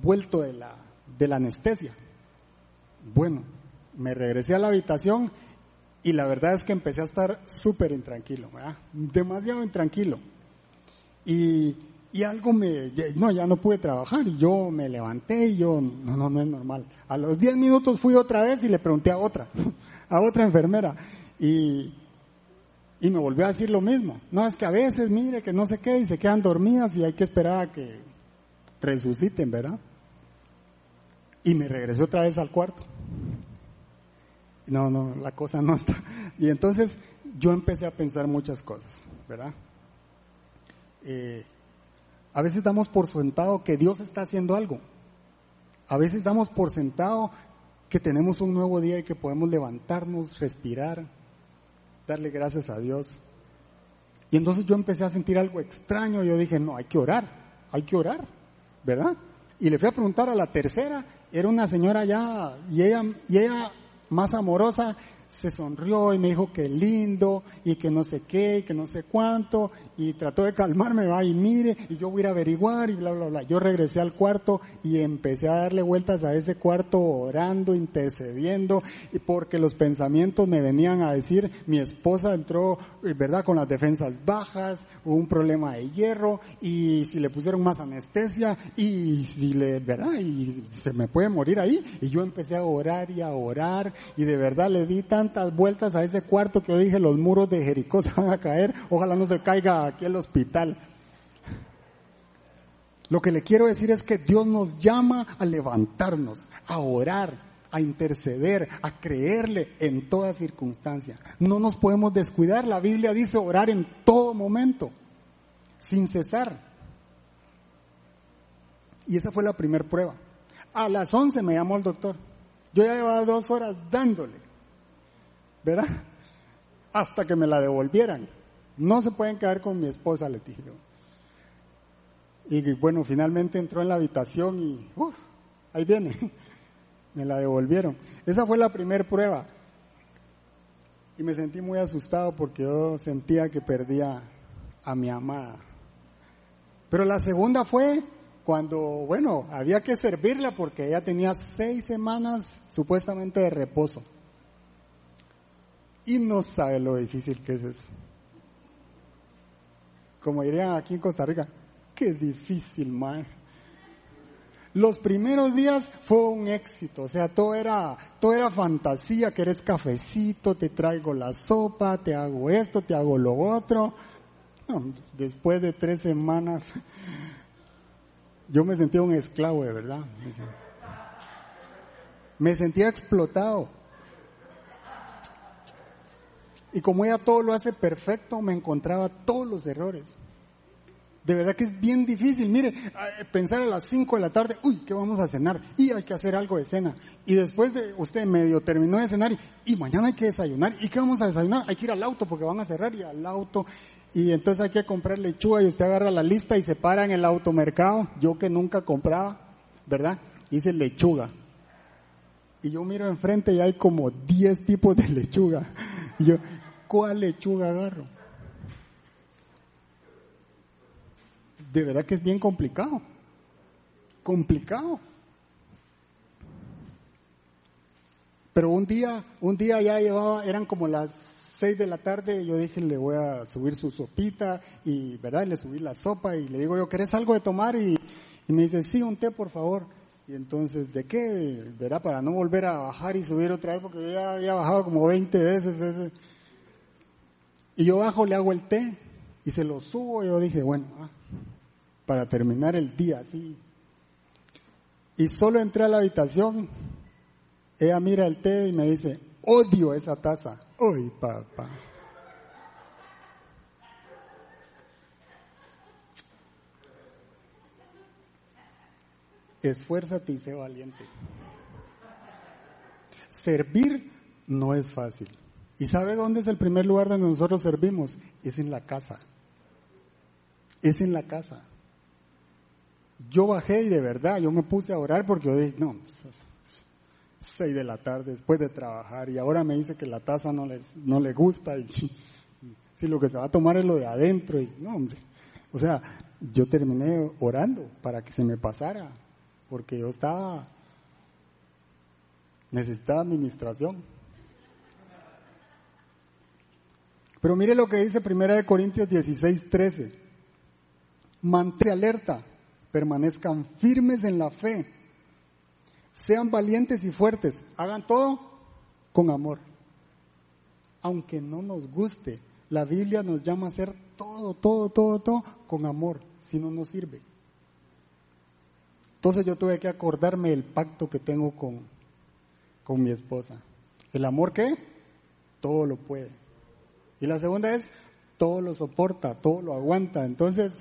vuelto de la, de la anestesia. Bueno, me regresé a la habitación y la verdad es que empecé a estar súper intranquilo, ¿verdad? Demasiado intranquilo. Y, y algo me, no, ya no pude trabajar y yo me levanté y yo, no, no, no es normal. A los 10 minutos fui otra vez y le pregunté a otra, *laughs* a otra enfermera y, y me volvió a decir lo mismo. No, es que a veces, mire, que no sé qué y se quedan dormidas y hay que esperar a que resuciten, ¿verdad? Y me regresé otra vez al cuarto. No, no, la cosa no está. Y entonces yo empecé a pensar muchas cosas, ¿verdad? Eh, a veces damos por sentado que Dios está haciendo algo. A veces damos por sentado que tenemos un nuevo día y que podemos levantarnos, respirar, darle gracias a Dios. Y entonces yo empecé a sentir algo extraño. Yo dije, no, hay que orar, hay que orar, ¿verdad? Y le fui a preguntar a la tercera, era una señora ya, y ella, y ella más amorosa, se sonrió y me dijo que lindo y que no sé qué y que no sé cuánto y trató de calmarme, va y mire y yo voy a averiguar y bla, bla, bla. Yo regresé al cuarto y empecé a darle vueltas a ese cuarto orando, intercediendo y porque los pensamientos me venían a decir, mi esposa entró, ¿verdad? Con las defensas bajas, un problema de hierro y si le pusieron más anestesia y si le, ¿verdad? Y se me puede morir ahí y yo empecé a orar y a orar y de verdad le di tantas vueltas a ese cuarto que yo dije, los muros de Jericó *laughs* se van a caer, ojalá no se caiga aquí el hospital. Lo que le quiero decir es que Dios nos llama a levantarnos, a orar, a interceder, a creerle en toda circunstancia. No nos podemos descuidar. La Biblia dice orar en todo momento, sin cesar. Y esa fue la primera prueba. A las 11 me llamó el doctor. Yo ya llevaba dos horas dándole. ¿verdad? Hasta que me la devolvieran. No se pueden quedar con mi esposa, le dije Y bueno, finalmente entró en la habitación y, uff, ahí viene. Me la devolvieron. Esa fue la primera prueba. Y me sentí muy asustado porque yo sentía que perdía a mi amada. Pero la segunda fue cuando, bueno, había que servirla porque ella tenía seis semanas supuestamente de reposo. Y no sabe lo difícil que es eso. Como dirían aquí en Costa Rica, qué difícil, man. Los primeros días fue un éxito, o sea, todo era, todo era fantasía, que eres cafecito, te traigo la sopa, te hago esto, te hago lo otro. después de tres semanas, *laughs* yo me sentía un esclavo de verdad. Me sentía explotado. Y como ella todo lo hace perfecto, me encontraba todos los errores. De verdad que es bien difícil. Mire, pensar a las 5 de la tarde, uy, ¿qué vamos a cenar? Y hay que hacer algo de cena. Y después de usted medio terminó de cenar y, mañana hay que desayunar. ¿Y qué vamos a desayunar? Hay que ir al auto porque van a cerrar y al auto. Y entonces hay que comprar lechuga y usted agarra la lista y se para en el automercado. Yo que nunca compraba, ¿verdad? Dice lechuga. Y yo miro enfrente y hay como 10 tipos de *laughs* lechuga. Y yo, ¿cuál lechuga agarro? De verdad que es bien complicado. Complicado. Pero un día, un día ya llevaba, eran como las 6 de la tarde yo dije le voy a subir su sopita y, ¿verdad? le subí la sopa y le digo yo, ¿querés algo de tomar? Y, me dice, sí, un té por favor. Y entonces, ¿de qué? ¿Verdad? Para no volver a bajar y subir otra vez porque yo ya había bajado como 20 veces ese. Y yo bajo, le hago el té y se lo subo. Y yo dije, bueno, ah, para terminar el día así. Y solo entré a la habitación. Ella mira el té y me dice, odio esa taza. Uy, papá. Esfuérzate y sé valiente. Servir no es fácil. ¿Y sabe dónde es el primer lugar donde nosotros servimos? Es en la casa. Es en la casa. Yo bajé y de verdad, yo me puse a orar porque yo dije, no, seis de la tarde después de trabajar y ahora me dice que la taza no le, no le gusta y *laughs* si lo que se va a tomar es lo de adentro y no hombre. O sea, yo terminé orando para que se me pasara porque yo estaba necesitaba administración. Pero mire lo que dice Primera de Corintios 16, 13. Mantén alerta, permanezcan firmes en la fe sean valientes y fuertes. Hagan todo con amor. Aunque no nos guste, la Biblia nos llama a hacer todo, todo, todo, todo con amor, si no nos sirve. Entonces yo tuve que acordarme del pacto que tengo con, con mi esposa. ¿El amor qué? Todo lo puede. Y la segunda es, todo lo soporta, todo lo aguanta. Entonces,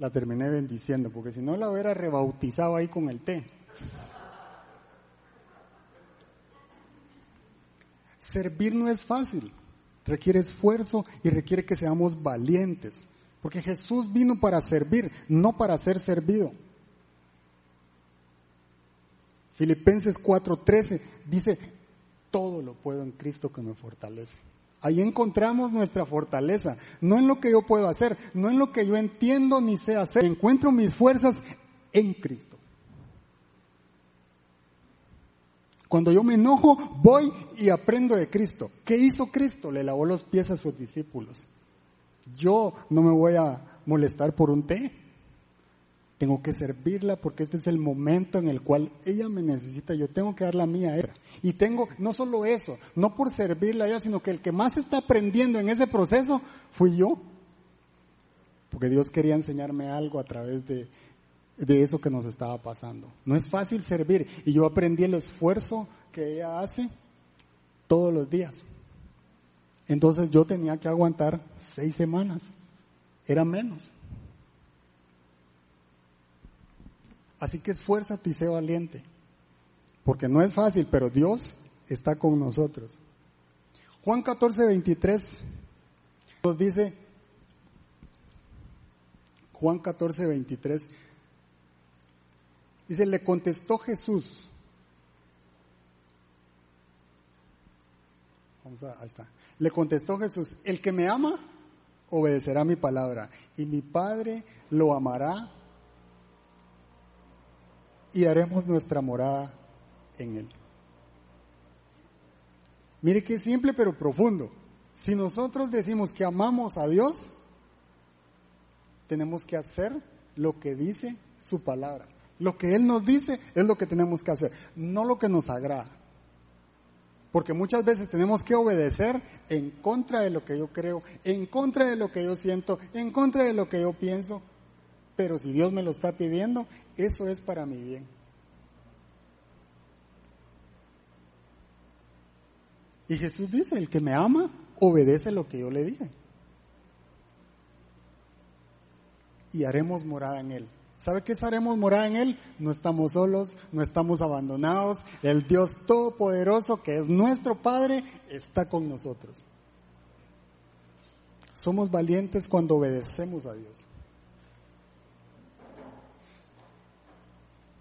la terminé bendiciendo, porque si no la hubiera rebautizado ahí con el té. Servir no es fácil, requiere esfuerzo y requiere que seamos valientes, porque Jesús vino para servir, no para ser servido. Filipenses 4:13 dice, todo lo puedo en Cristo que me fortalece. Ahí encontramos nuestra fortaleza, no en lo que yo puedo hacer, no en lo que yo entiendo ni sé hacer. Encuentro mis fuerzas en Cristo. Cuando yo me enojo, voy y aprendo de Cristo. ¿Qué hizo Cristo? Le lavó los pies a sus discípulos. Yo no me voy a molestar por un té. Tengo que servirla porque este es el momento en el cual ella me necesita. Yo tengo que dar la mía a ella. Y tengo, no solo eso, no por servirla a ella, sino que el que más está aprendiendo en ese proceso fui yo. Porque Dios quería enseñarme algo a través de, de eso que nos estaba pasando. No es fácil servir. Y yo aprendí el esfuerzo que ella hace todos los días. Entonces yo tenía que aguantar seis semanas. Era menos. Así que esfuérzate y sé valiente. Porque no es fácil, pero Dios está con nosotros. Juan 14, 23 nos dice, Juan 14, 23, dice, le contestó Jesús. Vamos a, ahí está. Le contestó Jesús, el que me ama, obedecerá mi palabra, y mi Padre lo amará y haremos nuestra morada en Él. Mire qué simple pero profundo. Si nosotros decimos que amamos a Dios, tenemos que hacer lo que dice su palabra. Lo que Él nos dice es lo que tenemos que hacer, no lo que nos agrada. Porque muchas veces tenemos que obedecer en contra de lo que yo creo, en contra de lo que yo siento, en contra de lo que yo pienso. Pero si Dios me lo está pidiendo, eso es para mi bien. Y Jesús dice, el que me ama, obedece lo que yo le dije. Y haremos morada en él. ¿Sabe qué es haremos morada en él? No estamos solos, no estamos abandonados. El Dios Todopoderoso, que es nuestro Padre, está con nosotros. Somos valientes cuando obedecemos a Dios.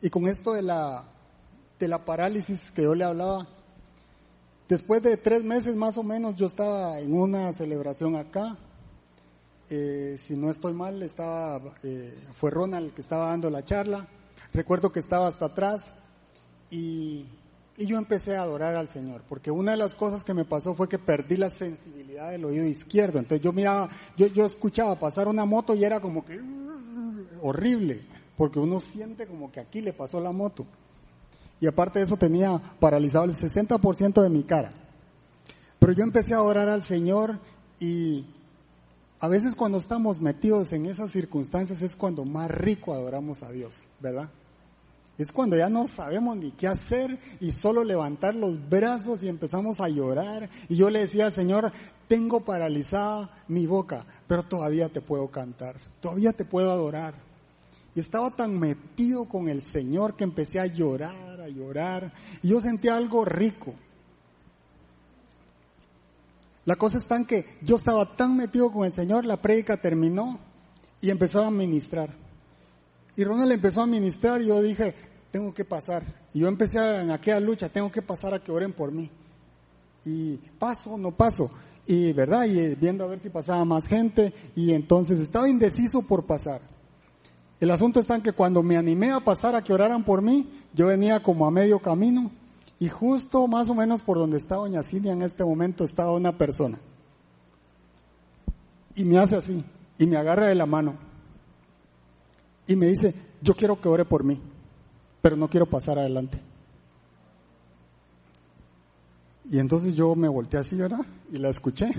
Y con esto de la, de la parálisis que yo le hablaba, después de tres meses más o menos yo estaba en una celebración acá. Eh, si no estoy mal, estaba, eh, fue Ronald el que estaba dando la charla. Recuerdo que estaba hasta atrás y, Y yo empecé a adorar al Señor, porque una de las cosas que me pasó fue que perdí la sensibilidad del oído izquierdo. Entonces yo miraba, yo, yo escuchaba pasar una moto y era como que horrible, porque uno siente como que aquí le pasó la moto. Y aparte de eso tenía paralizado el 60% de mi cara. Pero yo empecé a adorar al Señor y a veces cuando estamos metidos en esas circunstancias es cuando más rico adoramos a Dios, ¿verdad? Es cuando ya no sabemos ni qué hacer y solo levantar los brazos y empezamos a llorar. Y yo le decía, Señor, tengo paralizada mi boca, pero todavía te puedo cantar, todavía te puedo adorar. Y estaba tan metido con el Señor que empecé a llorar, a llorar. Y yo sentía algo rico. La cosa está en que yo estaba tan metido con el Señor, la prédica terminó y empezó a ministrar. Y Ronald empezó a ministrar y yo dije, tengo que pasar. Y yo empecé en aquella lucha, tengo que pasar a que oren por mí. Y paso, no paso. Y verdad, y viendo a ver si pasaba más gente, y entonces estaba indeciso por pasar. El asunto está en que cuando me animé a pasar a que oraran por mí, yo venía como a medio camino, y justo más o menos por donde está Doña Silvia en este momento estaba una persona. Y me hace así, y me agarra de la mano, y me dice, yo quiero que ore por mí pero no quiero pasar adelante. Y entonces yo me volteé así, ¿verdad? Y la escuché.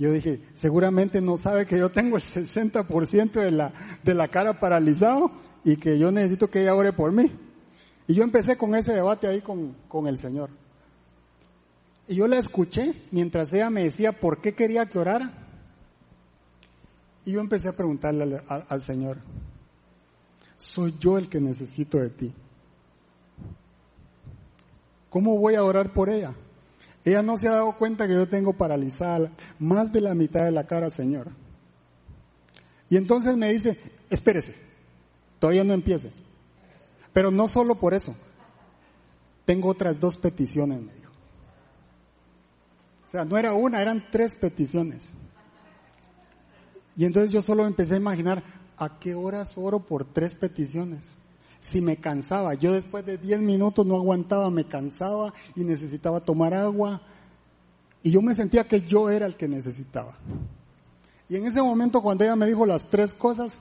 Yo dije, seguramente no sabe que yo tengo el 60% de la, de la cara paralizado y que yo necesito que ella ore por mí. Y yo empecé con ese debate ahí con, con el Señor. Y yo la escuché mientras ella me decía por qué quería que orara. Y yo empecé a preguntarle al, al Señor, soy yo el que necesito de ti. ¿Cómo voy a orar por ella? Ella no se ha dado cuenta que yo tengo paralizada más de la mitad de la cara, Señor. Y entonces me dice, espérese, todavía no empiece. Pero no solo por eso. Tengo otras dos peticiones, me dijo. O sea, no era una, eran tres peticiones. Y entonces yo solo empecé a imaginar, ¿a qué horas oro por tres peticiones? Si me cansaba, yo después de diez minutos no aguantaba, me cansaba y necesitaba tomar agua. Y yo me sentía que yo era el que necesitaba. Y en ese momento cuando ella me dijo las tres cosas,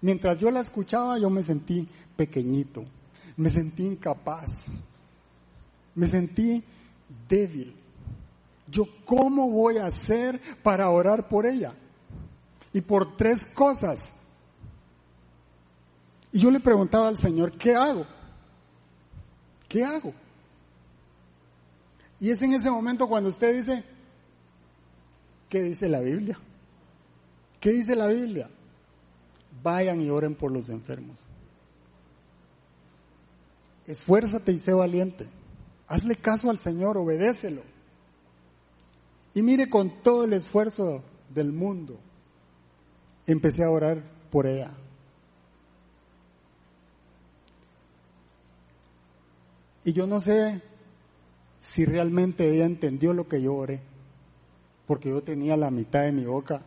mientras yo la escuchaba yo me sentí pequeñito, me sentí incapaz, me sentí débil. Yo, ¿cómo voy a hacer para orar por ella? Y por tres cosas. Y yo le preguntaba al Señor, ¿qué hago? ¿Qué hago? Y es en ese momento cuando usted dice, ¿qué dice la Biblia? ¿Qué dice la Biblia? Vayan y oren por los enfermos. Esfuérzate y sé valiente. Hazle caso al Señor, obedécelo. Y mire con todo el esfuerzo del mundo, empecé a orar por ella. Y yo no sé si realmente ella entendió lo que yo oré, porque yo tenía la mitad de mi boca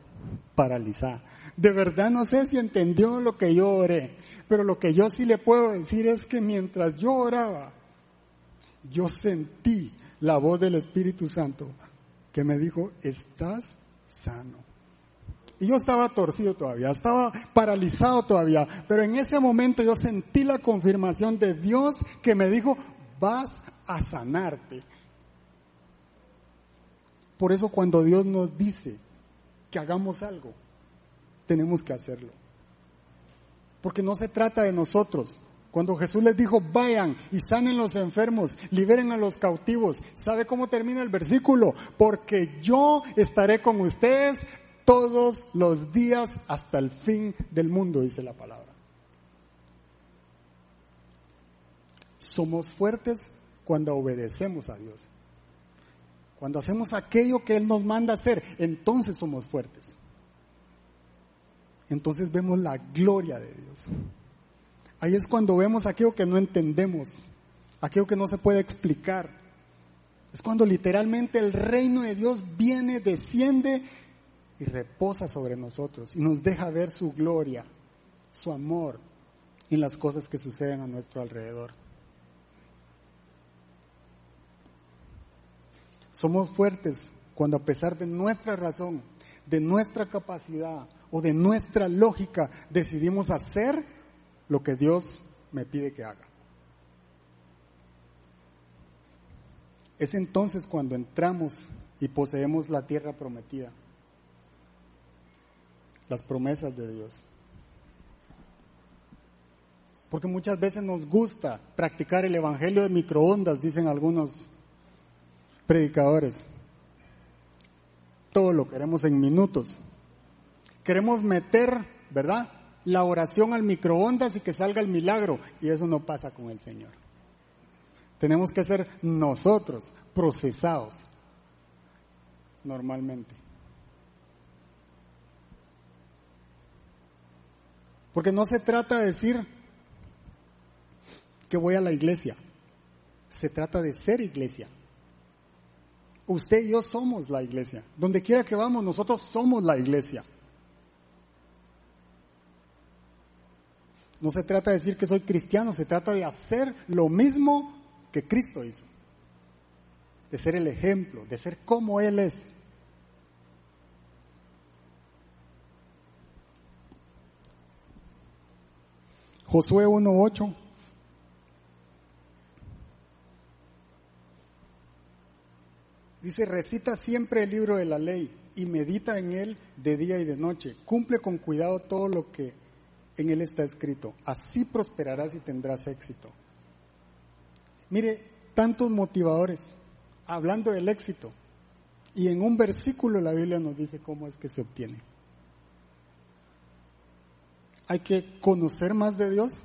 paralizada. De verdad no sé si entendió lo que yo oré, pero lo que yo sí le puedo decir es que mientras yo oraba, yo sentí la voz del Espíritu Santo que me dijo, estás sano. Y yo estaba torcido todavía, estaba paralizado todavía, pero en ese momento yo sentí la confirmación de Dios que me dijo, vas a sanarte. Por eso cuando Dios nos dice que hagamos algo, tenemos que hacerlo. Porque no se trata de nosotros. Cuando Jesús les dijo, vayan y sanen los enfermos, liberen a los cautivos, ¿sabe cómo termina el versículo? Porque yo estaré con ustedes todos los días hasta el fin del mundo, dice la palabra. Somos fuertes cuando obedecemos a Dios. Cuando hacemos aquello que Él nos manda hacer, entonces somos fuertes. Entonces vemos la gloria de Dios. Ahí es cuando vemos aquello que no entendemos, aquello que no se puede explicar. Es cuando literalmente el reino de Dios viene, desciende y reposa sobre nosotros y nos deja ver su gloria, su amor en las cosas que suceden a nuestro alrededor. Somos fuertes cuando a pesar de nuestra razón, de nuestra capacidad o de nuestra lógica decidimos hacer lo que Dios me pide que haga. Es entonces cuando entramos y poseemos la tierra prometida, las promesas de Dios. Porque muchas veces nos gusta practicar el Evangelio de microondas, dicen algunos predicadores. Todo lo queremos en minutos. Queremos meter, ¿verdad? La oración al microondas y que salga el milagro. Y eso no pasa con el Señor. Tenemos que ser nosotros procesados normalmente. Porque no se trata de decir que voy a la iglesia. Se trata de ser iglesia. Usted y yo somos la iglesia. Donde quiera que vamos, nosotros somos la iglesia. No se trata de decir que soy cristiano, se trata de hacer lo mismo que Cristo hizo. De ser el ejemplo, de ser como Él es. Josué 1.8 Dice, recita siempre el libro de la ley y medita en él de día y de noche. Cumple con cuidado todo lo que en él está escrito. Así prosperarás y tendrás éxito. Mire, tantos motivadores hablando del éxito. Y en un versículo la Biblia nos dice cómo es que se obtiene. Hay que conocer más de Dios,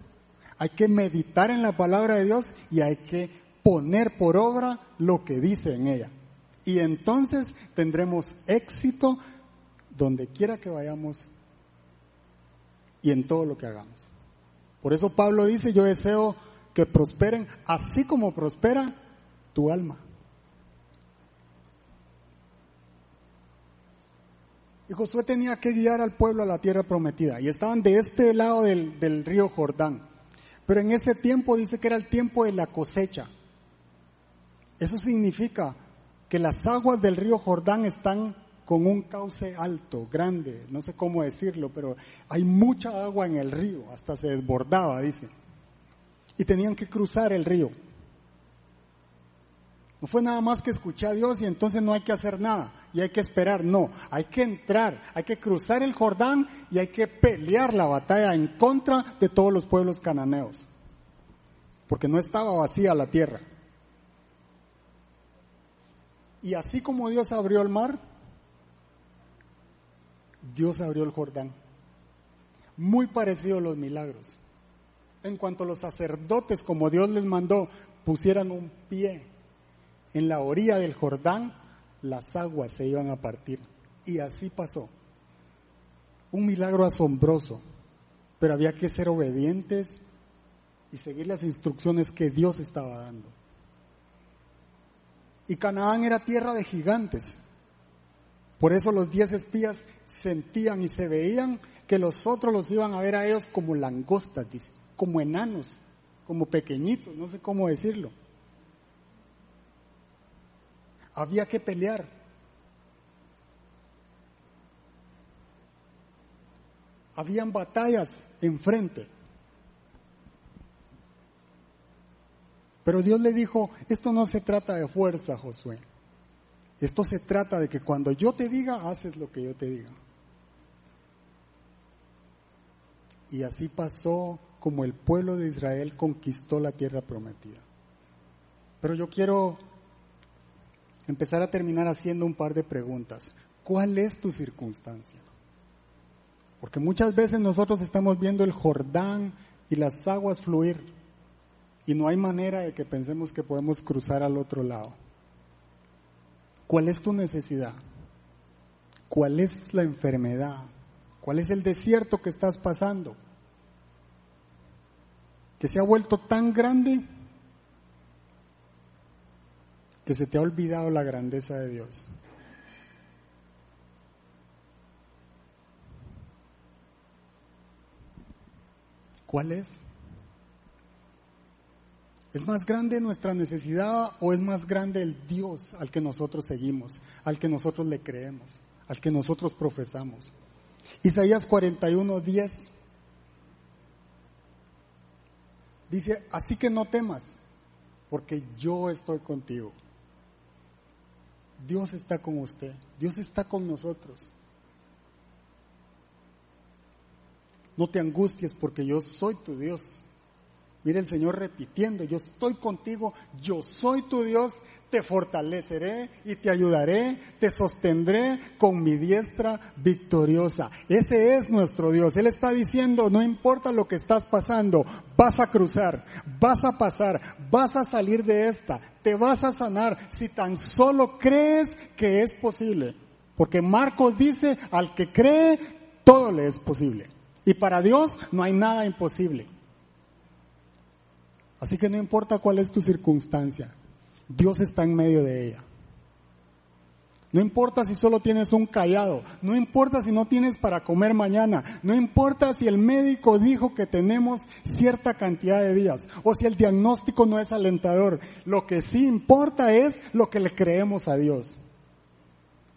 hay que meditar en la palabra de Dios y hay que poner por obra lo que dice en ella. Y entonces tendremos éxito donde quiera que vayamos y en todo lo que hagamos. Por eso Pablo dice, yo deseo que prosperen así como prospera tu alma. Y Josué tenía que guiar al pueblo a la tierra prometida. Y estaban de este lado del, del río Jordán. Pero en ese tiempo dice que era el tiempo de la cosecha. Eso significa que las aguas del río Jordán están con un cauce alto, grande, no sé cómo decirlo, pero hay mucha agua en el río, hasta se desbordaba, dice. Y tenían que cruzar el río. No fue nada más que escuchar a Dios y entonces no hay que hacer nada y hay que esperar, no, hay que entrar, hay que cruzar el Jordán y hay que pelear la batalla en contra de todos los pueblos cananeos, porque no estaba vacía la tierra. Y así como Dios abrió el mar, Dios abrió el Jordán. Muy parecido a los milagros. En cuanto los sacerdotes, como Dios les mandó, pusieran un pie en la orilla del Jordán, las aguas se iban a partir. Y así pasó. Un milagro asombroso. Pero había que ser obedientes y seguir las instrucciones que Dios estaba dando. Y Canaán era tierra de gigantes. Por eso los diez espías sentían y se veían que los otros los iban a ver a ellos como langostas, como enanos, como pequeñitos, no sé cómo decirlo. Había que pelear. Habían batallas enfrente. Pero Dios le dijo, esto no se trata de fuerza, Josué. Esto se trata de que cuando yo te diga, haces lo que yo te diga. Y así pasó como el pueblo de Israel conquistó la tierra prometida. Pero yo quiero empezar a terminar haciendo un par de preguntas. ¿Cuál es tu circunstancia? Porque muchas veces nosotros estamos viendo el Jordán y las aguas fluir y no hay manera de que pensemos que podemos cruzar al otro lado. ¿Cuál es tu necesidad? ¿Cuál es la enfermedad? ¿Cuál es el desierto que estás pasando? Que se ha vuelto tan grande que se te ha olvidado la grandeza de Dios. ¿Cuál es? ¿Es más grande nuestra necesidad o es más grande el Dios al que nosotros seguimos, al que nosotros le creemos, al que nosotros profesamos? Isaías 41, 10 dice, así que no temas, porque yo estoy contigo. Dios está con usted, Dios está con nosotros. No te angusties porque yo soy tu Dios. Mire el Señor repitiendo, yo estoy contigo, yo soy tu Dios, te fortaleceré y te ayudaré, te sostendré con mi diestra victoriosa. Ese es nuestro Dios. Él está diciendo, no importa lo que estás pasando, vas a cruzar, vas a pasar, vas a salir de esta, te vas a sanar si tan solo crees que es posible. Porque Marcos dice, al que cree, todo le es posible. Y para Dios no hay nada imposible. Así que no importa cuál es tu circunstancia, Dios está en medio de ella. No importa si solo tienes un callado, no importa si no tienes para comer mañana, no importa si el médico dijo que tenemos cierta cantidad de días o si el diagnóstico no es alentador. Lo que sí importa es lo que le creemos a Dios.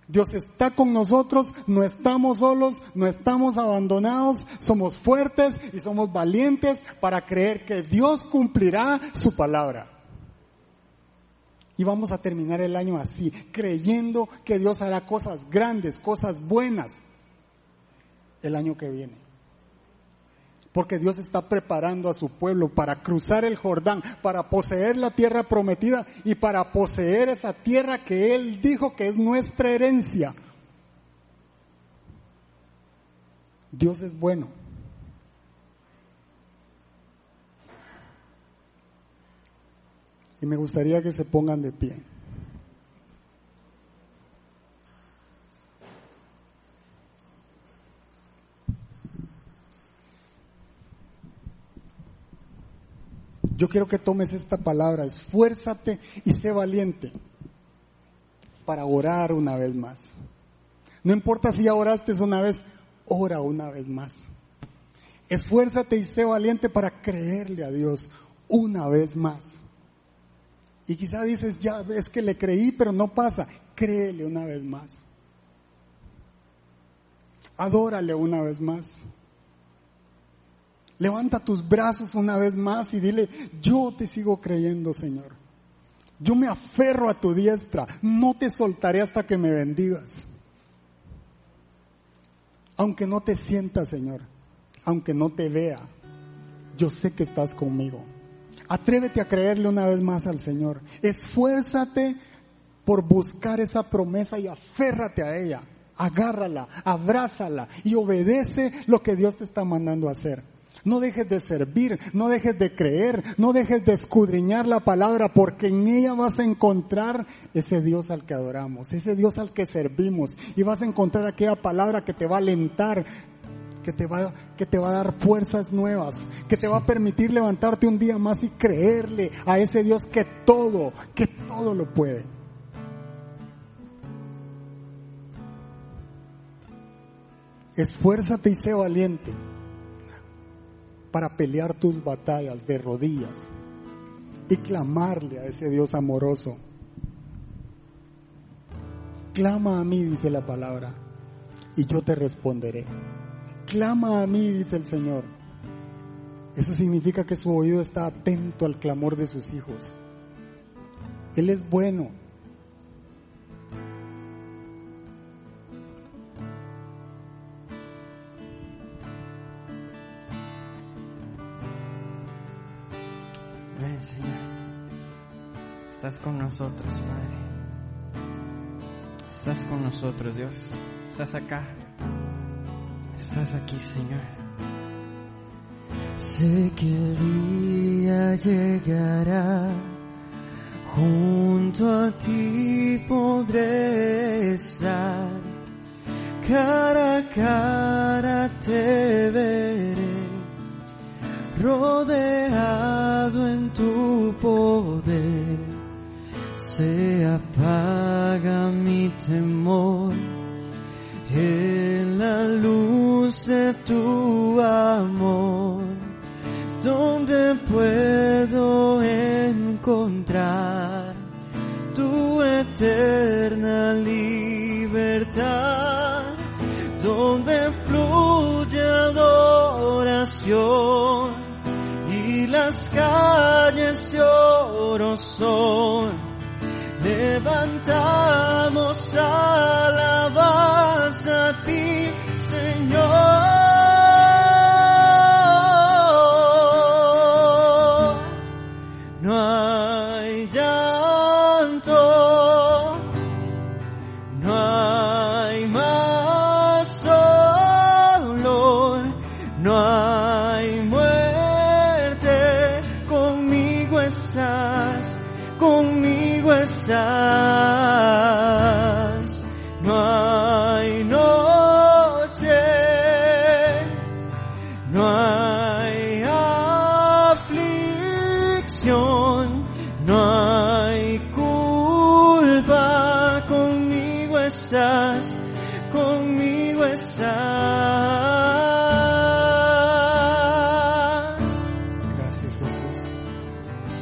Dios está con nosotros, no estamos solos, no estamos abandonados, somos fuertes y somos valientes para creer que Dios cumplirá su palabra. Y vamos a terminar el año así, creyendo que Dios hará cosas grandes, cosas buenas el año que viene porque Dios está preparando a su pueblo para cruzar el Jordán, para poseer la tierra prometida y para poseer esa tierra que Él dijo que es nuestra herencia. Dios es bueno. Y me gustaría que se pongan de pie. Yo quiero que tomes esta palabra, esfuérzate y sé valiente para orar una vez más. No importa si ya oraste una vez, ora una vez más. Esfuérzate y sé valiente para creerle a Dios una vez más. Y quizá dices, ya es que le creí, pero no pasa. Créele una vez más. Adórale una vez más. Levanta tus brazos una vez más y dile, yo te sigo creyendo, Señor. Yo me aferro a tu diestra, no te soltaré hasta que me bendigas. Aunque no te sienta, Señor, aunque no te vea, yo sé que estás conmigo. Atrévete a creerle una vez más al Señor. Esfuérzate por buscar esa promesa y aférrate a ella. Agárrala, abrázala y obedece lo que Dios te está mandando a hacer. No dejes de servir, no dejes de creer, no dejes de escudriñar la palabra, porque en ella vas a encontrar ese Dios al que adoramos, ese Dios al que servimos, y vas a encontrar aquella palabra que te va a alentar, que te va, que te va a dar fuerzas nuevas, que te va a permitir levantarte un día más y creerle a ese Dios que todo, que todo lo puede. Esfuérzate y sé valiente para pelear tus batallas de rodillas y clamarle a ese Dios amoroso. Clama a mí, dice la palabra, y yo te responderé. Clama a mí, dice el Señor. Eso significa que su oído está atento al clamor de sus hijos. Él es bueno, Estás con nosotros, Padre. Estás con nosotros, Dios. Estás acá. Estás aquí, Señor. Sé que el día llegará. Junto a ti podré estar. Cara a cara te veré. Rodeado en tu poder se apaga mi temor en la luz de tu amor, donde puedo encontrar tu eterna libertad, donde fluye adoración y las calles de son. Levantamos alabanza a ti, Señor.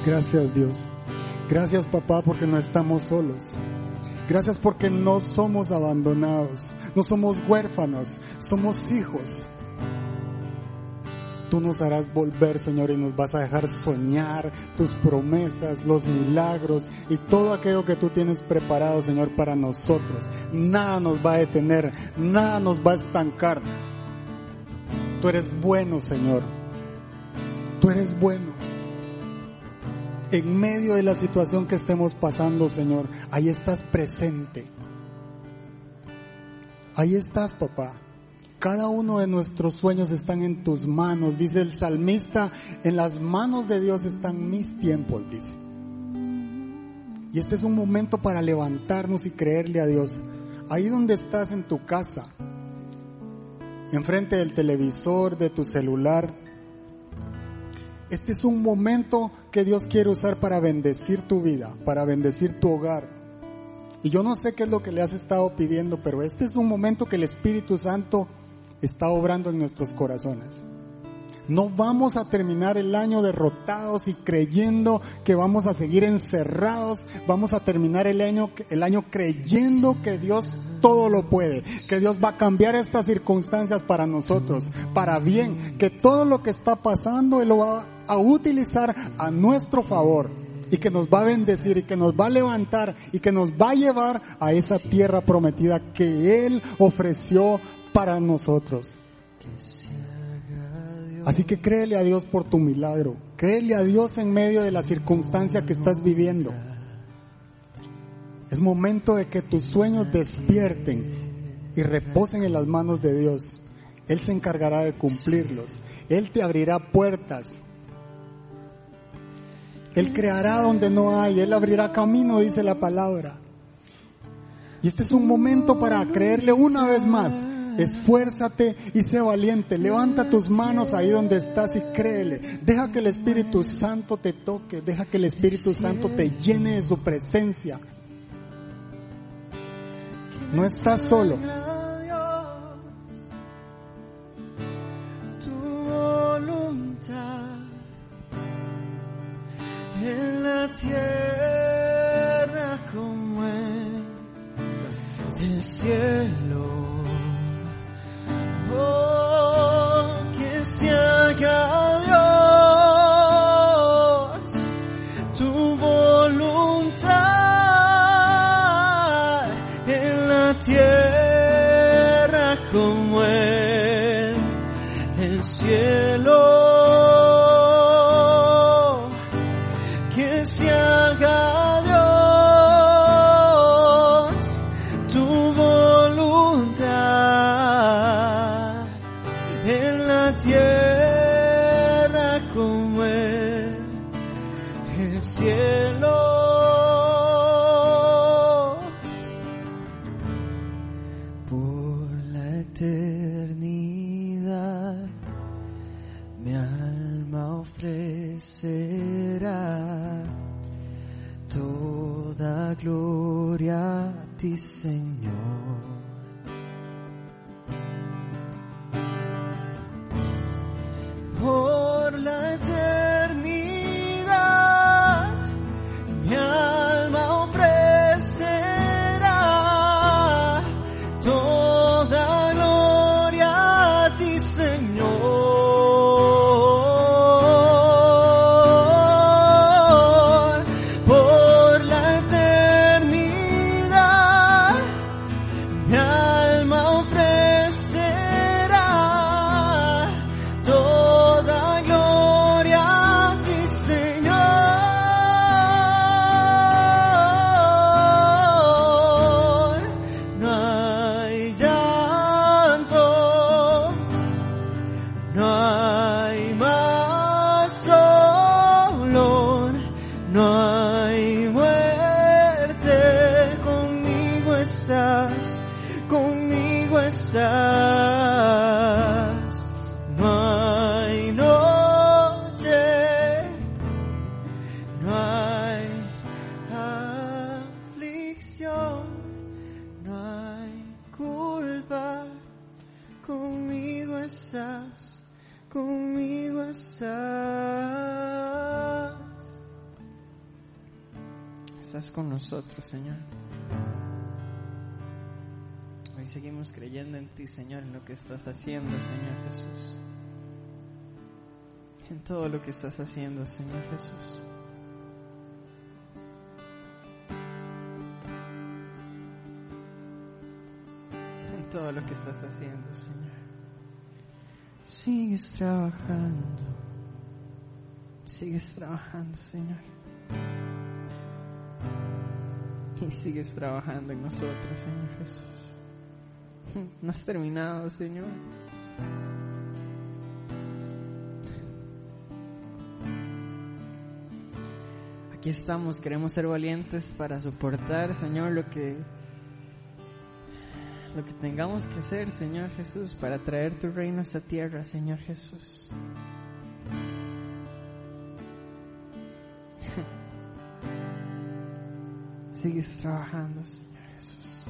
Gracias Dios. Gracias papá porque no estamos solos. Gracias porque no somos abandonados. No somos huérfanos. Somos hijos. Tú nos harás volver, Señor, y nos vas a dejar soñar tus promesas, los milagros y todo aquello que tú tienes preparado, Señor, para nosotros. Nada nos va a detener, nada nos va a estancar. Tú eres bueno, Señor. Tú eres bueno. En medio de la situación que estemos pasando, Señor, ahí estás presente. Ahí estás, papá. Cada uno de nuestros sueños están en tus manos, dice el salmista, en las manos de Dios están mis tiempos, dice. Y este es un momento para levantarnos y creerle a Dios. Ahí donde estás en tu casa, enfrente del televisor, de tu celular, este es un momento que Dios quiere usar para bendecir tu vida, para bendecir tu hogar. Y yo no sé qué es lo que le has estado pidiendo, pero este es un momento que el Espíritu Santo está obrando en nuestros corazones. No vamos a terminar el año derrotados y creyendo que vamos a seguir encerrados. Vamos a terminar el año, el año creyendo que Dios todo lo puede, que Dios va a cambiar estas circunstancias para nosotros, para bien, que todo lo que está pasando Él lo va a utilizar a nuestro favor y que nos va a bendecir y que nos va a levantar y que nos va a llevar a esa tierra prometida que Él ofreció para nosotros. Así que créele a Dios por tu milagro. Créele a Dios en medio de la circunstancia que estás viviendo. Es momento de que tus sueños despierten y reposen en las manos de Dios. Él se encargará de cumplirlos. Él te abrirá puertas. Él creará donde no hay. Él abrirá camino, dice la palabra. Y este es un momento para creerle una vez más. Esfuérzate y sé valiente. Levanta tus manos ahí donde estás y créele. Deja que el Espíritu Santo te toque. Deja que el Espíritu Santo te llene de su presencia. No estás solo. Señor. Hoy seguimos creyendo en ti, Señor, en lo que estás haciendo, Señor Jesús. En todo lo que estás haciendo, Señor Jesús. En todo lo que estás haciendo, Señor. Sigues trabajando. Sigues trabajando, Señor. Y *laughs* sigues trabajando en nosotros, Señor Jesús. No has terminado, Señor. Aquí estamos, queremos ser valientes para soportar, Señor, lo que lo que tengamos que hacer, Señor Jesús, para traer tu reino a esta tierra, Señor Jesús. Sigues trabajando, Señor Jesús.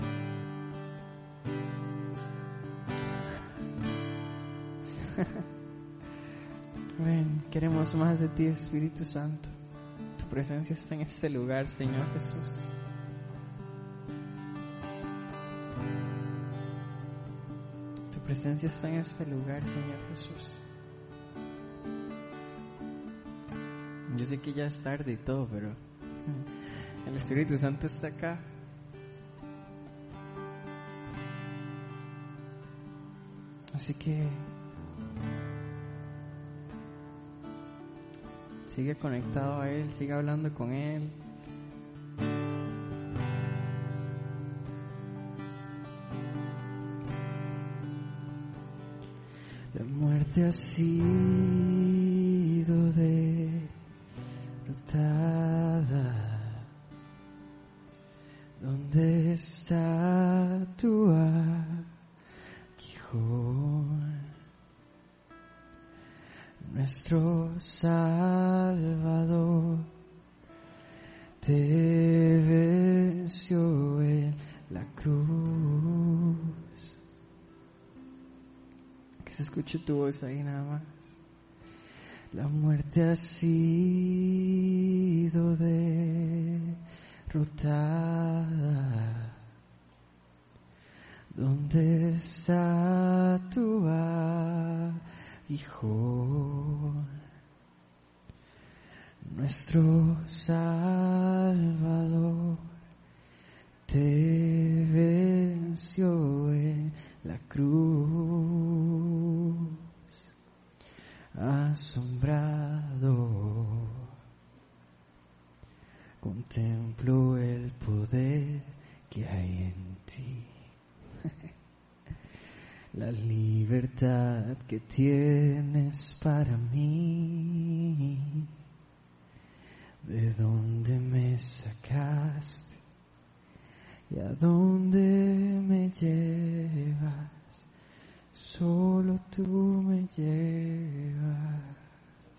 *laughs* Ven, queremos más de ti, Espíritu Santo. Tu presencia está en este lugar, Señor Jesús. Tu presencia está en este lugar, Señor Jesús. Yo sé que ya es tarde y todo, pero el Espíritu Santo está acá. Así que sigue conectado a Él, sigue hablando con Él. La muerte ha Escuche tu voz ahí nada más. La muerte ha